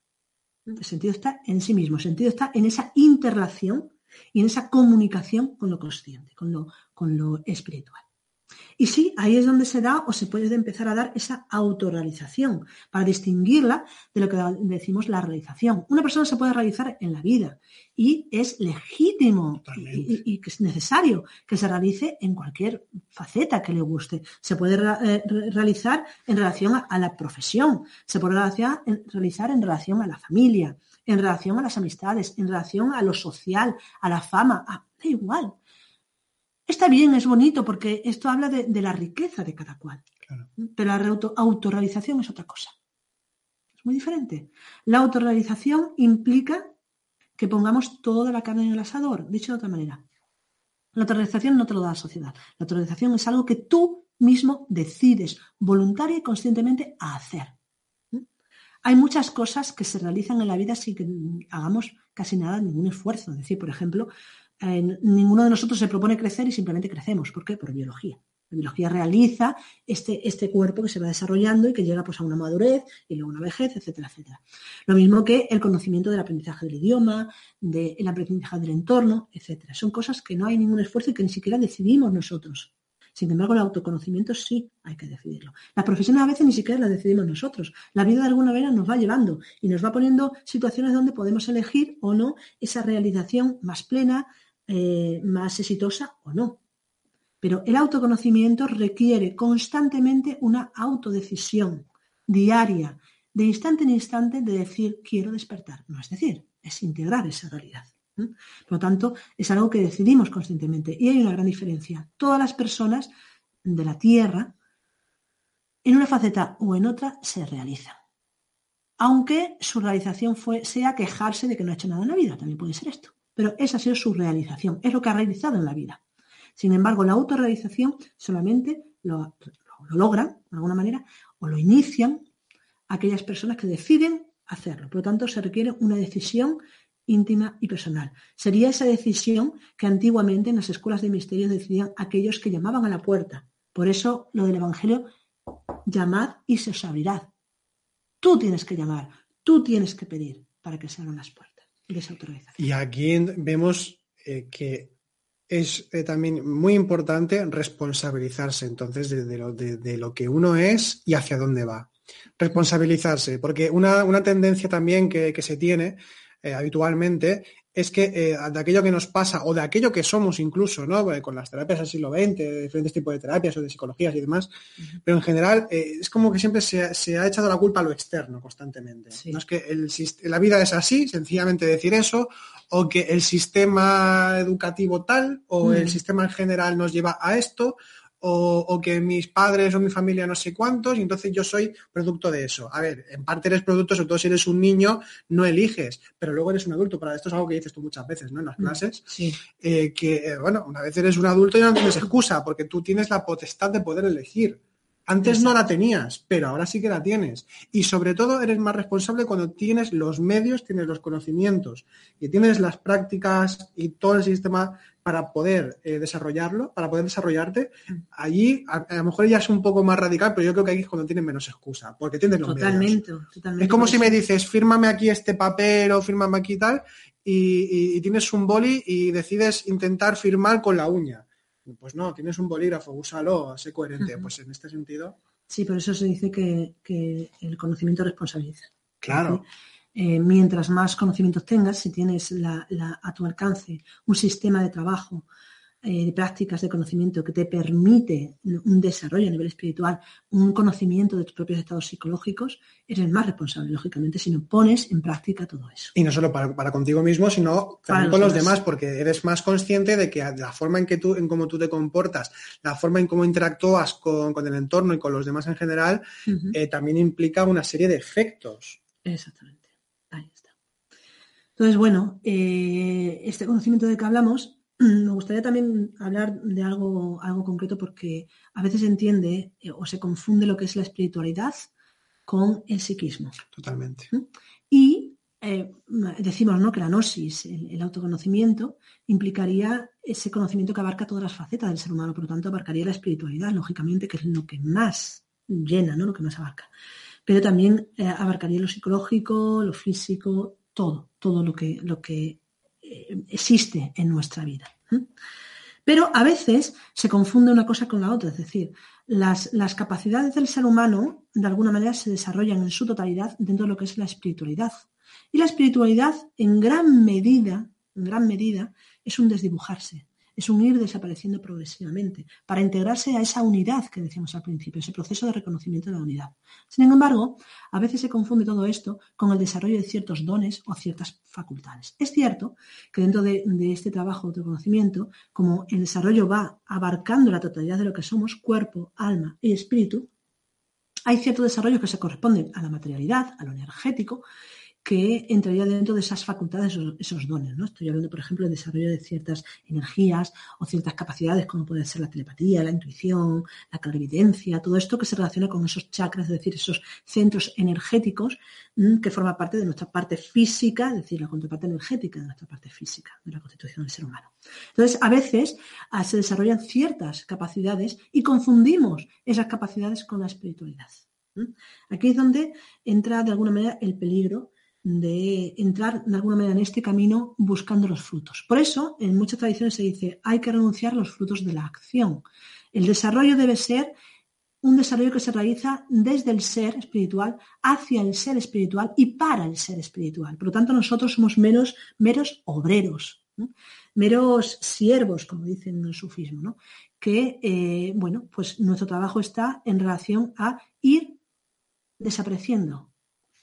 El sentido está en sí mismo, el sentido está en esa interrelación y en esa comunicación con lo consciente, con lo, con lo espiritual. Y sí, ahí es donde se da o se puede empezar a dar esa autorrealización, para distinguirla de lo que decimos la realización. Una persona se puede realizar en la vida y es legítimo y, que es necesario que se realice en cualquier faceta que le guste. Se puede eh, realizar en relación a, la profesión, se puede realizar en relación a la familia, en relación a las amistades, en relación a lo social, a la fama, da igual. Está bien, es bonito, porque esto habla de, la riqueza de cada cual. Pero la autorrealización es otra cosa. Es muy diferente. La autorrealización implica que pongamos toda la carne en el asador, dicho de otra manera. La autorrealización no te lo da la sociedad. La autorrealización es algo que tú mismo decides voluntaria y conscientemente a hacer. Hay muchas cosas que se realizan en la vida sin que hagamos casi nada, ningún esfuerzo. Es decir, por ejemplo, ninguno de nosotros se propone crecer y simplemente crecemos. ¿Por qué? Por biología. La biología realiza este, este cuerpo que se va desarrollando y que llega pues, a una madurez y luego una vejez, etcétera, etcétera. Lo mismo que el conocimiento del aprendizaje del idioma, del aprendizaje del entorno, etcétera. Son cosas que no hay ningún esfuerzo y que ni siquiera decidimos nosotros. Sin embargo, el autoconocimiento sí hay que decidirlo. Las profesiones a veces ni siquiera las decidimos nosotros. La vida de alguna manera nos va llevando y nos va poniendo situaciones donde podemos elegir o no esa realización más plena, eh, más exitosa o no. Pero el autoconocimiento requiere constantemente una autodecisión diaria, de instante en instante, de decir quiero despertar. No es decir, es integrar esa realidad. Por lo tanto, es algo que decidimos conscientemente. Y hay una gran diferencia. Todas las personas de la Tierra, en una faceta o en otra, se realizan. Aunque su realización fue, sea quejarse de que no ha hecho nada en la vida, también puede ser esto. Pero esa ha sido su realización, es lo que ha realizado en la vida. Sin embargo, la autorrealización solamente lo, lo logran, de alguna manera, o lo inician aquellas personas que deciden hacerlo. Por lo tanto, se requiere una decisión íntima y personal. Sería esa decisión que antiguamente en las escuelas de misterio decidían aquellos que llamaban a la puerta. Por eso lo del Evangelio, llamad y se os abrirá. Tú tienes que llamar, tú tienes que pedir para que se abran las puertas Y aquí vemos eh, que es eh, también muy importante responsabilizarse entonces de, lo, de, lo, que uno es y hacia dónde va. Responsabilizarse, porque una, una tendencia también que, que se tiene eh, habitualmente es que eh, de aquello que nos pasa o de aquello que somos incluso, ¿no? con las terapias del siglo XX, diferentes tipos de terapias o de psicologías y demás, pero en general eh, es como que siempre se, ha echado la culpa a lo externo constantemente. No es que el, la vida es así, sencillamente decir eso, o que el sistema educativo tal, o el sistema en general nos lleva a esto, o, que mis padres o mi familia no sé cuántos, y entonces yo soy producto de eso. A ver, en parte eres producto, sobre todo si eres un niño, no eliges, pero luego eres un adulto. Para esto es algo que dices tú muchas veces, ¿no? En las mm, clases. Eh, que, eh, bueno, una vez eres un adulto y no tienes excusa, porque tú tienes la potestad de poder elegir. Antes no la tenías, pero ahora sí que la tienes. Y sobre todo eres más responsable cuando tienes los medios, tienes los conocimientos y tienes las prácticas y todo el sistema para poder eh, desarrollarlo, para poder desarrollarte. Allí a, lo mejor ya es un poco más radical, pero yo creo que aquí es cuando tienes menos excusa, porque tienes los totalmente, medios. Totalmente. Es como si me dices, fírmame aquí este papel o fírmame aquí tal, y, y tienes un boli y decides intentar firmar con la uña pues no, tienes un bolígrafo, úsalo, sé coherente. Pues en este sentido. Sí, por eso se dice que, el conocimiento responsabiliza. Claro. Eh, mientras más conocimientos tengas, si tienes a tu alcance un sistema de trabajo eh, de prácticas de conocimiento que te permite un desarrollo a nivel espiritual, un conocimiento de tus propios estados psicológicos, eres más responsable, lógicamente, si no pones en práctica todo eso. Y no solo para, contigo mismo, sino también con los demás. porque eres más consciente de que la forma en que tú, en cómo tú te comportas, la forma en cómo interactúas con, el entorno y con los demás en general, eh, también implica una serie de efectos. Exactamente. Entonces, bueno, eh, este conocimiento de que hablamos *clears throat* me gustaría también hablar de algo, algo concreto porque a veces se entiende eh, o se confunde lo que es la espiritualidad con el psiquismo. Totalmente. ¿Mm? Y eh, decimos ¿no? que la gnosis, el, autoconocimiento, implicaría ese conocimiento que abarca todas las facetas del ser humano, por lo tanto abarcaría la espiritualidad, lógicamente, que es lo que más llena, ¿no? lo que más abarca. Pero también abarcaría lo psicológico, lo físico, todo, todo lo que, lo que existe en nuestra vida. Pero a veces se confunde una cosa con la otra, es decir, las, las, capacidades del ser humano de alguna manera se desarrollan en su totalidad dentro de lo que es la espiritualidad. Y la espiritualidad en gran medida, en gran medida, es un desdibujarse, es un ir desapareciendo progresivamente para integrarse a esa unidad que decíamos al principio, ese proceso de reconocimiento de la unidad. Sin embargo, a veces se confunde todo esto con el desarrollo de ciertos dones o ciertas facultades. Es cierto que dentro de, este trabajo de conocimiento, como el desarrollo va abarcando la totalidad de lo que somos, cuerpo, alma y espíritu, hay ciertos desarrollos que se corresponden a la materialidad, a lo energético, que entraría dentro de esas facultades, esos, dones. ¿no? Estoy hablando, por ejemplo, del desarrollo de ciertas energías o ciertas capacidades, como puede ser la telepatía, la intuición, la clarividencia, todo esto que se relaciona con esos chakras, es decir, esos centros energéticos que forman parte de nuestra parte física, es decir, la contraparte energética de nuestra parte física, de la constitución del ser humano. Entonces, a veces ah, se desarrollan ciertas capacidades y confundimos esas capacidades con la espiritualidad. Aquí es donde entra de alguna manera el peligro de entrar de alguna manera en este camino buscando los frutos. Por eso, en muchas tradiciones se dice, hay que renunciar a los frutos de la acción. El desarrollo debe ser un desarrollo que se realiza desde el ser espiritual hacia el ser espiritual y para el ser espiritual. Por lo tanto, nosotros somos menos, meros obreros, meros siervos, como dicen en el sufismo, ¿no? que, eh, bueno, pues nuestro trabajo está en relación a ir desapareciendo,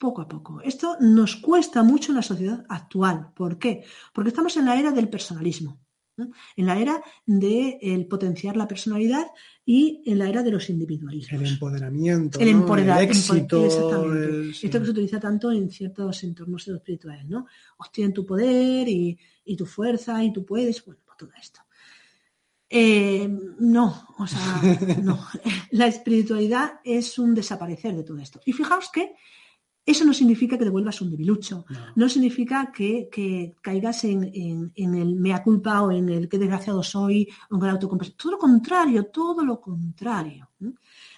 poco a poco. Esto nos cuesta mucho en la sociedad actual. ¿Por qué? Porque estamos en la era del personalismo, en la era del potenciar la personalidad y en la era de los individualismos. El empoderamiento, el, empoderamiento, éxito. Esto que se utiliza tanto en ciertos entornos espirituales, ¿no? Obtien tu poder y, tu fuerza y tú puedes, bueno, pues todo esto. Eh, no, o sea, *laughs* no. *laughs* La espiritualidad es un desaparecer de todo esto. Y fijaos que eso no significa que devuelvas un debilucho, no, significa que, caigas en, el mea culpa o en el qué desgraciado soy o en el autocompasión. Todo lo contrario, todo lo contrario.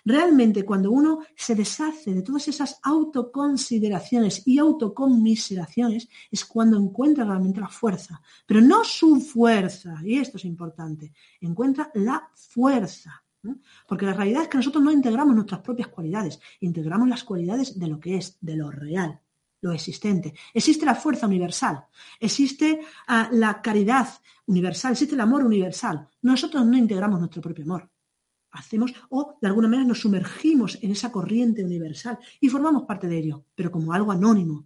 Realmente cuando uno se deshace de todas esas autoconsideraciones y autoconmiseraciones es cuando encuentra realmente la fuerza, pero no su fuerza, y esto es importante, encuentra la fuerza porque la realidad es que nosotros no integramos nuestras propias cualidades, integramos las cualidades de lo que es, de lo real, lo existente. Existe la fuerza universal, existe ah, la caridad universal, existe el amor universal. Nosotros no integramos nuestro propio amor. Hacemos o de alguna manera nos sumergimos en esa corriente universal y formamos parte de ello, pero como algo anónimo,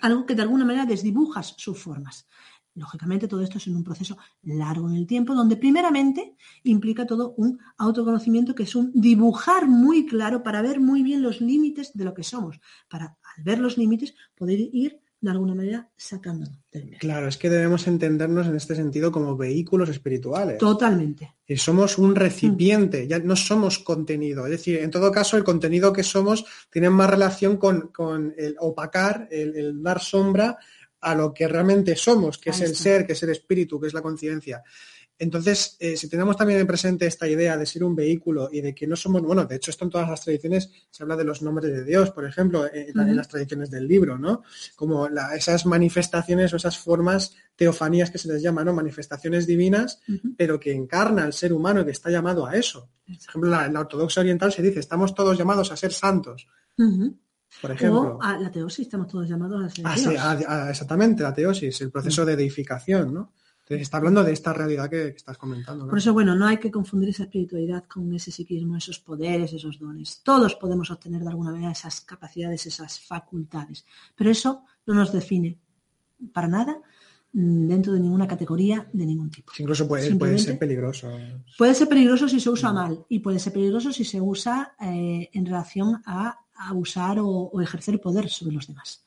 algo que de alguna manera desdibujas sus formas. Lógicamente todo esto es en un proceso largo en el tiempo, donde primeramente implica todo un autoconocimiento que es un dibujar muy claro para ver muy bien los límites de lo que somos, para al ver los límites poder ir de alguna manera sacándonos del medio. Claro, es que debemos entendernos en este sentido como vehículos espirituales. Totalmente. Y somos un recipiente, ya no somos contenido. Es decir, en todo caso, el contenido que somos tiene más relación con, con el opacar, el, el, dar sombra a lo que realmente somos, que Ahí es el está. ser, que es el espíritu, que es la conciencia. Entonces, eh, si tenemos también en presente esta idea de ser un vehículo y de que no somos, bueno, de hecho esto en todas las tradiciones se habla de los nombres de Dios, por ejemplo, eh, en las tradiciones del libro, ¿no? Como la- esas manifestaciones o esas formas, teofanías que se les llama, ¿no? Manifestaciones divinas, pero que encarna al ser humano que está llamado a eso. Por ejemplo, la- en la ortodoxia oriental se dice, estamos todos llamados a ser santos. Por ejemplo. O a la teosis, estamos todos llamados a ser Ah, sí, ah, exactamente, la teosis, el proceso de deificación, ¿no? Entonces está hablando de esta realidad que, que estás comentando. ¿no? Por eso, bueno, no hay que confundir esa espiritualidad con ese psiquismo, esos poderes, esos dones. Todos podemos obtener de alguna manera esas capacidades, esas facultades. Pero eso no nos define para nada mm, dentro de ninguna categoría de ningún tipo. Incluso puede, puede ser peligroso. Puede ser peligroso si se usa Mm. mal y puede ser peligroso si se usa eh, en relación a abusar o, o ejercer poder sobre los demás.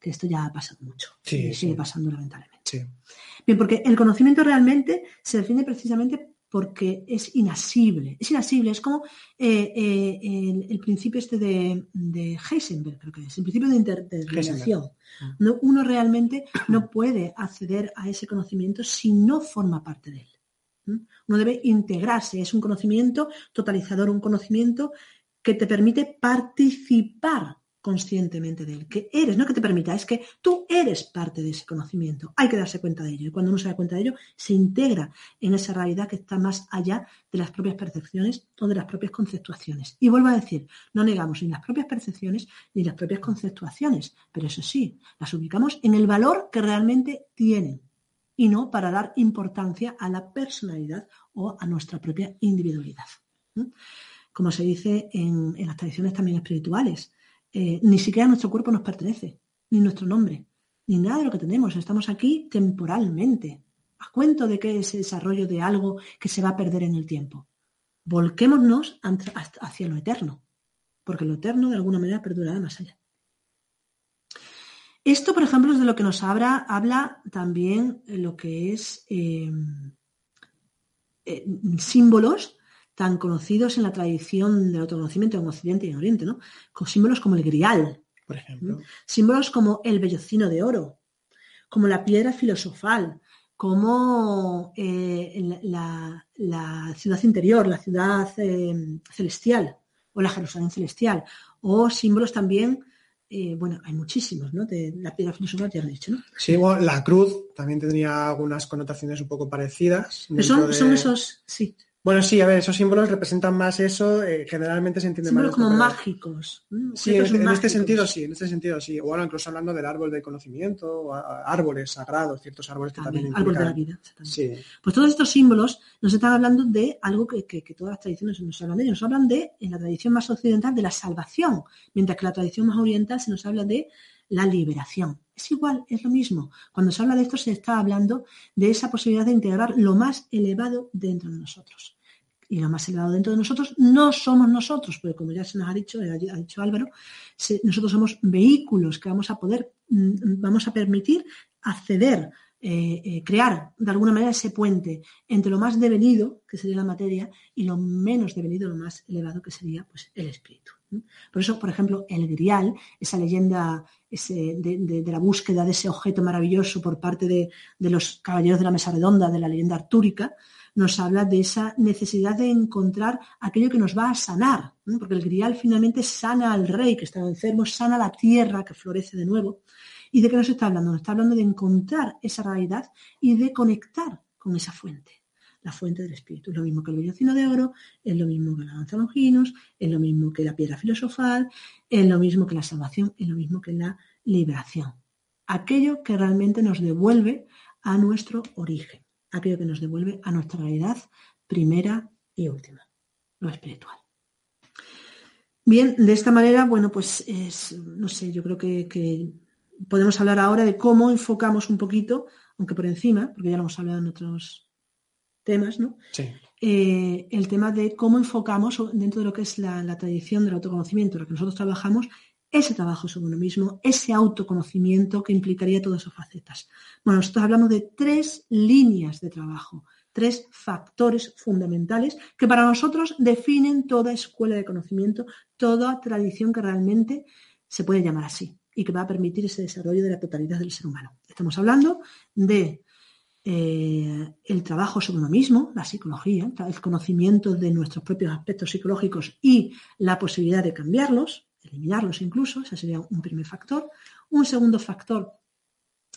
Que esto ya ha pasado mucho Sí, y sigue sí. pasando lamentablemente. Sí. Bien, porque el conocimiento realmente se define precisamente porque es inasible. Es inasible, es como eh, eh, el, el principio este de, de Heisenberg, creo que es, el principio de interdeterminación. No, uno realmente no puede acceder a ese conocimiento si no forma parte de él. Uno debe integrarse, es un conocimiento totalizador, un conocimiento que te permite participar conscientemente de él, que eres, no que te permita, es que tú eres parte de ese conocimiento. Hay que darse cuenta de ello. Y cuando uno se da cuenta de ello, se integra en esa realidad que está más allá de las propias percepciones o de las propias conceptuaciones. Y vuelvo a decir, no negamos ni las propias percepciones ni las propias conceptuaciones, pero eso sí, las ubicamos en el valor que realmente tienen y no para dar importancia a la personalidad o a nuestra propia individualidad. Como se dice en, las tradiciones también espirituales, eh, ni siquiera nuestro cuerpo nos pertenece, ni nuestro nombre, ni nada de lo que tenemos. Estamos aquí temporalmente. ¿A cuento de que es el desarrollo de algo que se va a perder en el tiempo? Volquémonos hacia lo eterno, porque lo eterno de alguna manera perdurará más allá. Esto, por ejemplo, es de lo que nos habla, habla también lo que es eh, eh, símbolos tan conocidos en la tradición del autoconocimiento en Occidente y en Oriente, ¿no? Con símbolos como el grial, Por ejemplo. símbolos como el vellocino de oro, como la piedra filosofal, como eh, la, ciudad interior, la ciudad eh, celestial o la Jerusalén celestial, o símbolos también, eh, bueno, hay muchísimos, ¿no? De la piedra filosofal ya lo he dicho, ¿no? Sí, bueno, la cruz también tendría algunas connotaciones un poco parecidas. Pero dentro son, de- son esos, sí, Bueno, sí, a ver, esos símbolos representan más eso, eh, generalmente se entiende símbolos más. como mágicos. ¿no? Sí, en, este- este sentido sí, en este sentido sí. O ahora incluso hablando del árbol del conocimiento, o a- a- árboles sagrados, ciertos árboles que también, También, árbol de la vida. Sí, Pues todos estos símbolos nos están hablando de algo que, que- que todas las tradiciones nos hablan de ello. Nos hablan de, en la tradición más occidental, de la salvación, mientras que la tradición más oriental se nos habla de la liberación. Es igual, es lo mismo. Cuando se habla de esto se está hablando de esa posibilidad de integrar lo más elevado dentro de nosotros. Y lo más elevado dentro de nosotros no somos nosotros, porque como ya se nos ha dicho, ha dicho Álvaro, nosotros somos vehículos que vamos a poder, mm, vamos a permitir acceder eh, eh, crear de alguna manera ese puente entre lo más devenido, que sería la materia, y lo menos devenido, lo más elevado, que sería pues, el espíritu. Por eso, por ejemplo, el grial, esa leyenda de, la búsqueda de ese objeto maravilloso por parte de los caballeros de la mesa redonda, de la leyenda artúrica, nos habla de esa necesidad de encontrar aquello que nos va a sanar, porque el grial finalmente sana al rey que estaba enfermo, sana la tierra que florece de nuevo. ¿Y de qué nos está hablando? Nos está hablando de encontrar esa realidad y de conectar con esa fuente, la fuente del espíritu. Es lo mismo que el vellocino de oro, es lo mismo que la danza longinos, es lo mismo que la piedra filosofal, es lo mismo que la salvación, es lo mismo que la liberación. Aquello que realmente nos devuelve a nuestro origen, aquello que nos devuelve a nuestra realidad primera y última, lo espiritual. Bien, de esta manera, bueno, pues es, no sé, yo creo que, que podemos hablar ahora de cómo enfocamos un poquito, aunque por encima, porque ya lo hemos hablado en otros temas, ¿no? sí. Eh, el tema de cómo enfocamos dentro de lo que es la, la tradición del autoconocimiento, lo que nosotros trabajamos, ese trabajo sobre uno mismo, ese autoconocimiento que implicaría todas sus facetas. Bueno, nosotros hablamos de tres líneas de trabajo, tres factores fundamentales que para nosotros definen toda escuela de conocimiento, toda tradición que realmente se puede llamar así y que va a permitir ese desarrollo de la totalidad del ser humano. Estamos hablando de eh, el trabajo sobre uno mismo, la psicología, el conocimiento de nuestros propios aspectos psicológicos y la posibilidad de cambiarlos, eliminarlos incluso, ese sería un primer factor. Un segundo factor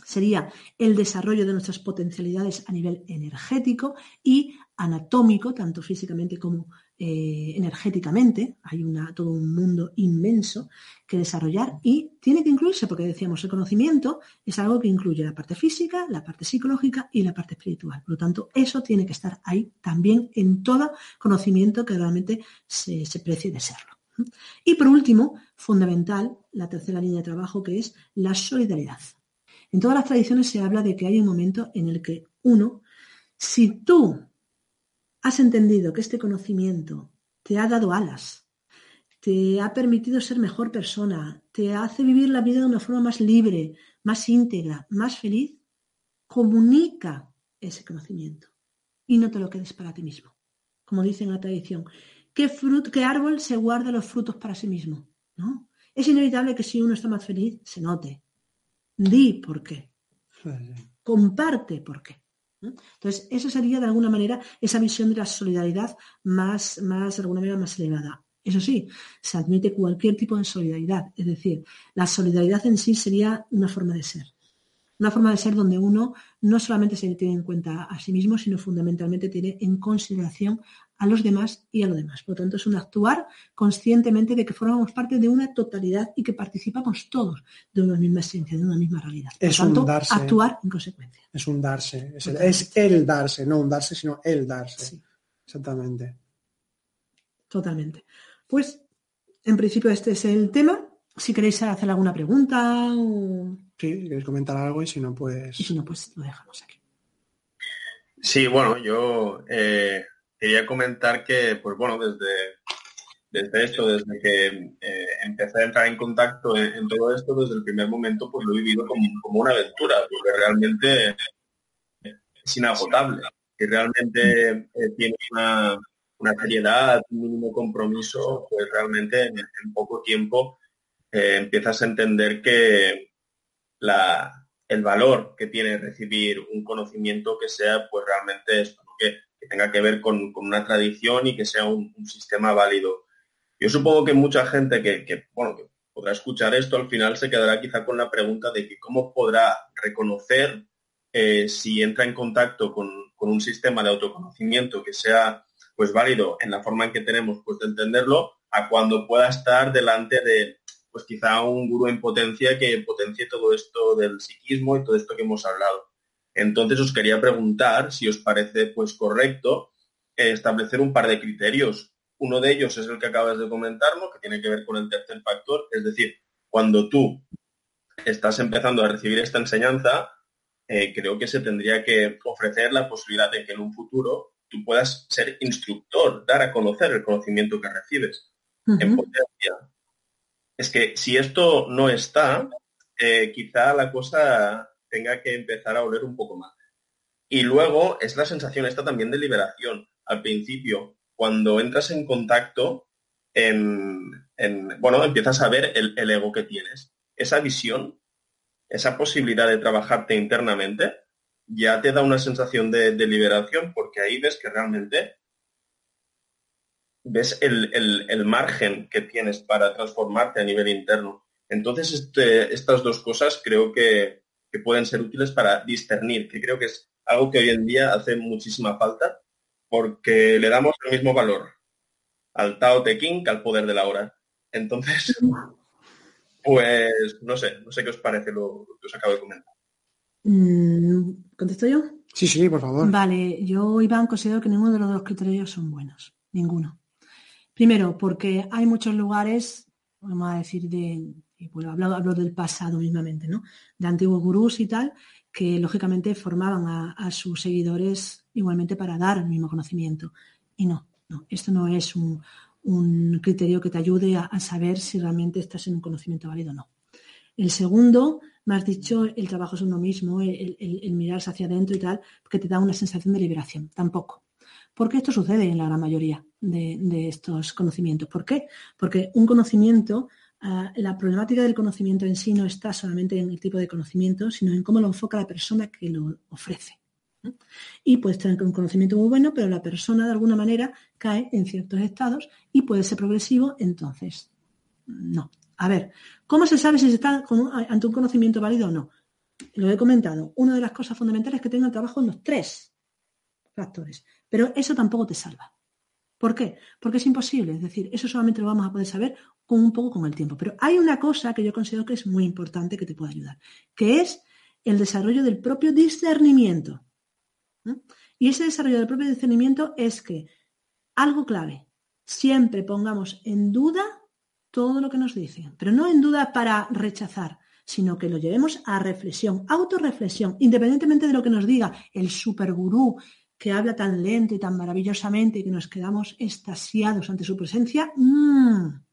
sería el desarrollo de nuestras potencialidades a nivel energético y anatómico, tanto físicamente como eh, energéticamente. Hay una, todo un mundo inmenso que desarrollar y tiene que incluirse, porque decíamos, el conocimiento es algo que incluye la parte física, la parte psicológica y la parte espiritual. Por lo tanto, eso tiene que estar ahí también en todo conocimiento que realmente se, se precie de serlo. Y por último, fundamental, la tercera línea de trabajo, que es la solidaridad. En todas las tradiciones se habla de que hay un momento en el que uno, si tú has entendido que este conocimiento te ha dado alas, te ha permitido ser mejor persona, te hace vivir la vida de una forma más libre, más íntegra, más feliz, comunica ese conocimiento y no te lo quedes para ti mismo. Como dice en la tradición, ¿qué, qué árbol se guarda los frutos para sí mismo? ¿No? Es inevitable que si uno está más feliz, se note, Di por qué. Comparte por qué. Entonces, eso sería de alguna manera esa visión de la solidaridad más, más, de alguna manera, más elevada. Eso sí, se admite cualquier tipo de solidaridad. Es decir, la solidaridad en sí sería una forma de ser. Una forma de ser donde uno no solamente se tiene en cuenta a sí mismo, sino fundamentalmente tiene en consideración a los demás y a lo demás. Por lo tanto, es un actuar conscientemente de que formamos parte de una totalidad y que participamos todos de una misma esencia, de una misma realidad. es un darse. Actuar en consecuencia. Es un darse. Es el, darse, no un darse, sino el darse. Exactamente. Totalmente. Pues, en principio, este es el tema. Si queréis hacer alguna pregunta o... Sí, queréis comentar algo y si no, pues... Y si no, pues lo dejamos aquí. Sí, bueno, yo eh, quería comentar que, pues bueno, desde, desde desde que eh, empecé a entrar en contacto en, todo esto, desde el primer momento, pues lo he vivido como, una aventura, porque realmente es inagotable, que realmente eh, tiene una, una, seriedad, un mínimo compromiso, pues realmente en, poco tiempo eh, empiezas a entender que la, el valor que tiene recibir un conocimiento que sea pues realmente esto, que que tenga que ver con, una tradición y que sea un, sistema válido. Yo supongo que mucha gente que, bueno, podrá escuchar esto al final se quedará quizá con la pregunta de que cómo podrá reconocer eh, si entra en contacto con, un sistema de autoconocimiento que sea pues válido en la forma en que tenemos pues de entenderlo a cuando pueda estar delante de pues quizá un gurú en potencia que potencie todo esto del psiquismo y todo esto que hemos hablado. Entonces os quería preguntar si os parece pues correcto eh, establecer un par de criterios. Uno de ellos es el que acabas de comentarnos, que tiene que ver con el tercer factor, es decir, cuando tú estás empezando a recibir esta enseñanza, eh, creo que se tendría que ofrecer la posibilidad de que en un futuro tú puedas ser instructor, dar a conocer el conocimiento que recibes en potencia. Es que si esto no está, eh, quizá la cosa tenga que empezar a oler un poco más. Y luego es la sensación esta también de liberación. Al principio, cuando entras en contacto, en, bueno, empiezas a ver el, ego que tienes. Esa visión, esa posibilidad de trabajarte internamente, ya te da una sensación de, liberación porque ahí ves que realmente ves el, margen que tienes para transformarte a nivel interno. Entonces, este, estas dos cosas creo que, que pueden ser útiles para discernir, que creo que es algo que hoy en día hace muchísima falta porque le damos el mismo valor al Tao Te Ching que al poder de la hora. Entonces, *laughs* pues no sé, no sé qué os parece lo, que os acabo de comentar. Mm, ¿Contesto yo? Sí, sí, por favor. Vale, yo, Iván, considero que ninguno de los dos criterios son buenos. Ninguno. Primero, porque hay muchos lugares, vamos a decir, de, bueno, hablo, del pasado mismamente, ¿no? De antiguos gurús y tal, que lógicamente formaban a, sus seguidores igualmente para dar el mismo conocimiento. Y no, no, esto no es un, un criterio que te ayude a, saber si realmente estás en un conocimiento válido o no. El segundo, me has dicho, el trabajo es uno mismo, el, mirarse hacia adentro y tal, que te da una sensación de liberación. Tampoco. Porque esto sucede en la gran mayoría de, estos conocimientos. ¿Por qué? Porque un conocimiento, ah, la problemática del conocimiento en sí no está solamente en el tipo de conocimiento, sino en cómo lo enfoca la persona que lo ofrece. Y puedes tener un conocimiento muy bueno, pero la persona de alguna manera cae en ciertos estados y puede ser progresivo, entonces no. A ver, ¿cómo se sabe si se está ante un conocimiento válido o no? Lo he comentado. Una de las cosas fundamentales es que tenga trabajo en los tres factores. Pero eso tampoco te salva. ¿Por qué? Porque es imposible. Es decir, eso solamente lo vamos a poder saber con un poco con el tiempo. Pero hay una cosa que yo considero que es muy importante que te puede ayudar, que es el desarrollo del propio discernimiento. Y ese desarrollo del propio discernimiento es que algo clave, siempre pongamos en duda todo lo que nos dicen, pero no en duda para rechazar, sino que lo llevemos a reflexión, autorreflexión, independientemente de lo que nos diga el supergurú que habla tan lento y tan maravillosamente y que nos quedamos estasiados ante su presencia. Mm.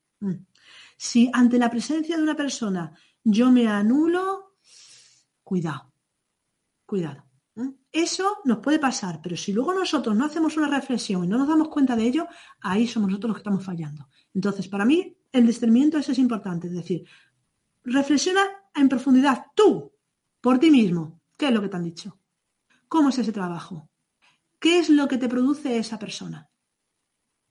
Si ante la presencia de una persona yo me anulo, cuidado, cuidado. Eso nos puede pasar, pero si luego nosotros no hacemos una reflexión y no nos damos cuenta de ello, ahí somos nosotros los que estamos fallando. Entonces, para mí, el discernimiento eso es importante, es decir, reflexiona en profundidad tú, por ti mismo. ¿Qué es lo que te han dicho? ¿Cómo es ese trabajo? ¿Qué es lo que te produce esa persona?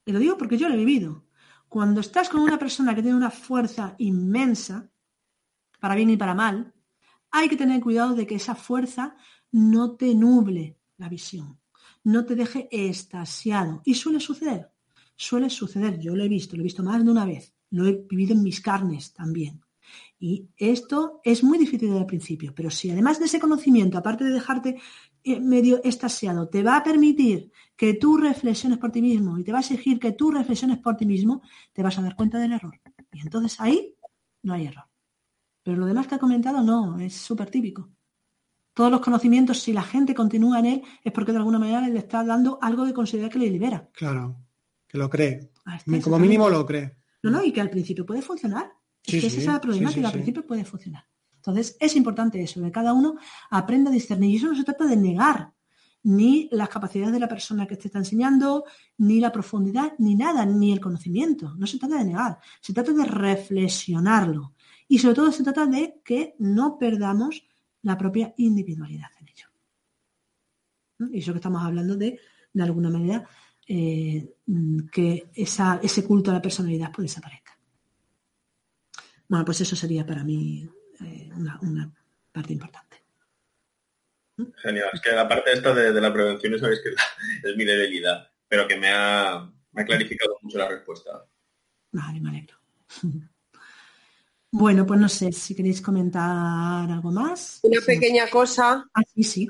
Y lo digo porque yo lo he vivido. Cuando estás con una persona que tiene una fuerza inmensa, para bien y para mal, hay que tener cuidado de que esa fuerza no te nuble la visión, no te deje estasiado. Y suele suceder, suele suceder, yo lo he visto, lo he visto más de una vez, lo he vivido en mis carnes también. Y esto es muy difícil desde el principio, pero si además de ese conocimiento, aparte de dejarte eh, medio estasiado, te va a permitir que tú reflexiones por ti mismo y te va a exigir que tú reflexiones por ti mismo, te vas a dar cuenta del error. Y entonces ahí no hay error. Pero lo demás que ha comentado no, es súper típico todos los conocimientos, si la gente continúa en él, es porque de alguna manera le está dando algo de considerar que le libera. Claro, que lo cree. Como mínimo lo cree. No, no, y que al principio puede funcionar. Es que es el problema, que al principio puede funcionar. Entonces, es importante eso, que cada uno aprenda a discernir. Y eso no se trata de negar ni las capacidades de la persona que te está enseñando, ni la profundidad, ni nada, ni el conocimiento. No se trata de negar, se trata de reflexionarlo. Y sobre todo se trata de que no perdamos la propia individualidad en ello. Y eso que estamos hablando de, de alguna manera, eh, que ese culto a la personalidad pues desaparezca. Bueno, pues eso sería para mí eh, una, parte importante. Genial, es que la parte esta de, la prevención sabéis que es mi debilidad, pero que me ha, me ha clarificado mucho la respuesta. Vale, me alegro. Bueno, pues no sé si queréis comentar algo más. Una pequeña cosa. Ah, sí, sí.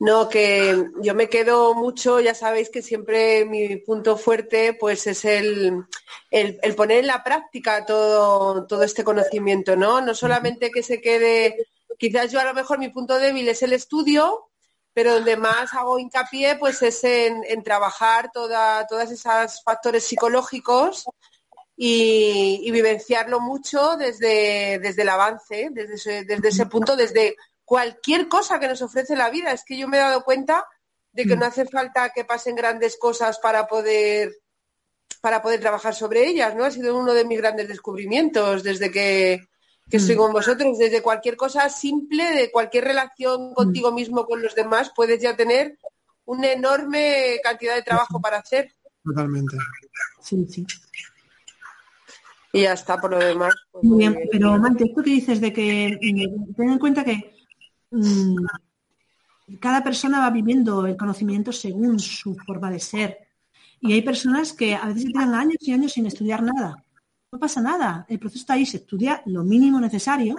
No, que yo me quedo mucho, ya sabéis que siempre mi punto fuerte pues es el, el, poner en la práctica todo, todo este conocimiento, ¿no? No solamente que se quede, quizás yo a lo mejor mi punto débil es el estudio, pero donde más hago hincapié pues es en, en trabajar toda, todas esas factores psicológicos y, vivenciarlo mucho desde, desde el avance, desde ese, desde ese punto, desde cualquier cosa que nos ofrece la vida. Es que yo me he dado cuenta de que mm. no hace falta que pasen grandes cosas para poder para poder trabajar sobre ellas, ¿no? Ha sido uno de mis grandes descubrimientos desde que, que estoy mm. con vosotros. Desde cualquier cosa simple, de cualquier relación mm. contigo mismo, con los demás, puedes ya tener una enorme cantidad de trabajo para hacer. Totalmente. Sí, sí. Y ya está, por lo demás. Pues muy bien, pero Mante, esto que dices de que ten en cuenta que cada persona va viviendo el conocimiento según su forma de ser. Y hay personas que a veces tienen años y años sin estudiar nada. No pasa nada. El proceso está ahí, se estudia lo mínimo necesario,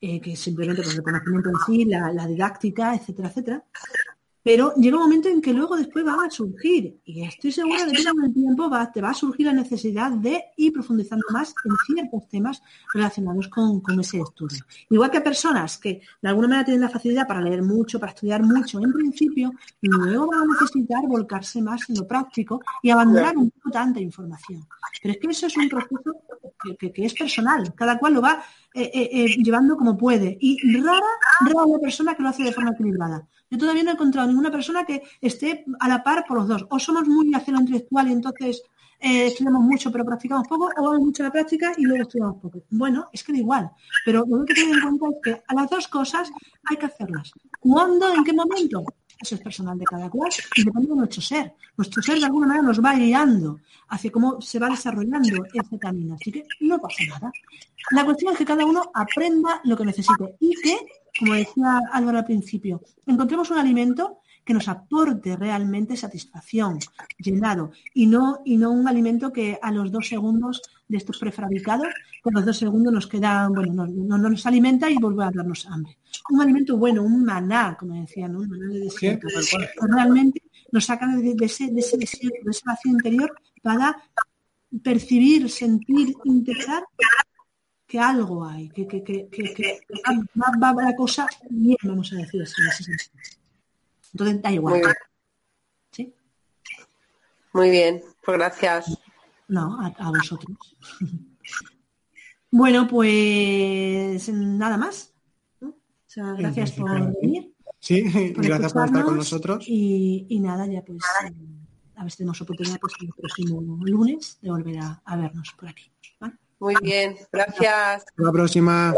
eh, que simplemente pues, el conocimiento en sí, la, la didáctica, etcétera, etcétera. Pero llega un momento en que luego después van a surgir, y estoy segura de que con el tiempo va, te va a surgir la necesidad de ir profundizando más en ciertos temas relacionados con, ese estudio. Igual que personas que de alguna manera tienen la facilidad para leer mucho, para estudiar mucho, en principio, luego van a necesitar volcarse más en lo práctico y abandonar un poco tanta información. Pero es que eso es un proceso que, es personal, cada cual lo va eh, eh, eh, llevando como puede. Y rara, rara la persona que lo hace de forma equilibrada. Yo todavía no he encontrado ninguna persona que esté a la par por los dos. O somos muy hacia lo intelectual y entonces estudiamos mucho pero practicamos poco, o vamos mucho a la práctica y luego estudiamos poco. Bueno, es que da igual. Pero lo que que en cuenta es que a las dos cosas hay que hacerlas. ¿Cuándo? ¿En qué momento? Eso es personal de cada cual y depende de nuestro ser. Nuestro ser de alguna manera nos va guiando hacia cómo se va desarrollando ese camino. Así que no pasa nada. La cuestión es que cada uno aprenda lo que necesite y que como decía Álvaro al principio, encontremos un alimento que nos aporte realmente satisfacción, llenado, y no, y no un alimento que a los dos segundos de estos prefabricados, con los dos segundos nos queda, bueno, no, nos alimenta y vuelve a darnos hambre. Un alimento bueno, un maná, como decía, ¿no? Un maná de desierto, que realmente nos saca de, ese, de ese desierto, de ese vacío interior para percibir, sentir, integrar que algo hay, que, que, que, que va, va, la cosa bien, vamos a decir así. Entonces da igual. Muy bien. ¿Sí? Muy bien, pues gracias. No, a, vosotros. bueno, pues nada más. O sea, gracias por venir. Sí, gracias por estar con nosotros. Y, y nada, ya pues a ver si tenemos oportunidad pues, el próximo lunes de volver a, a vernos por aquí. Muy bien, gracias. Hasta la próxima.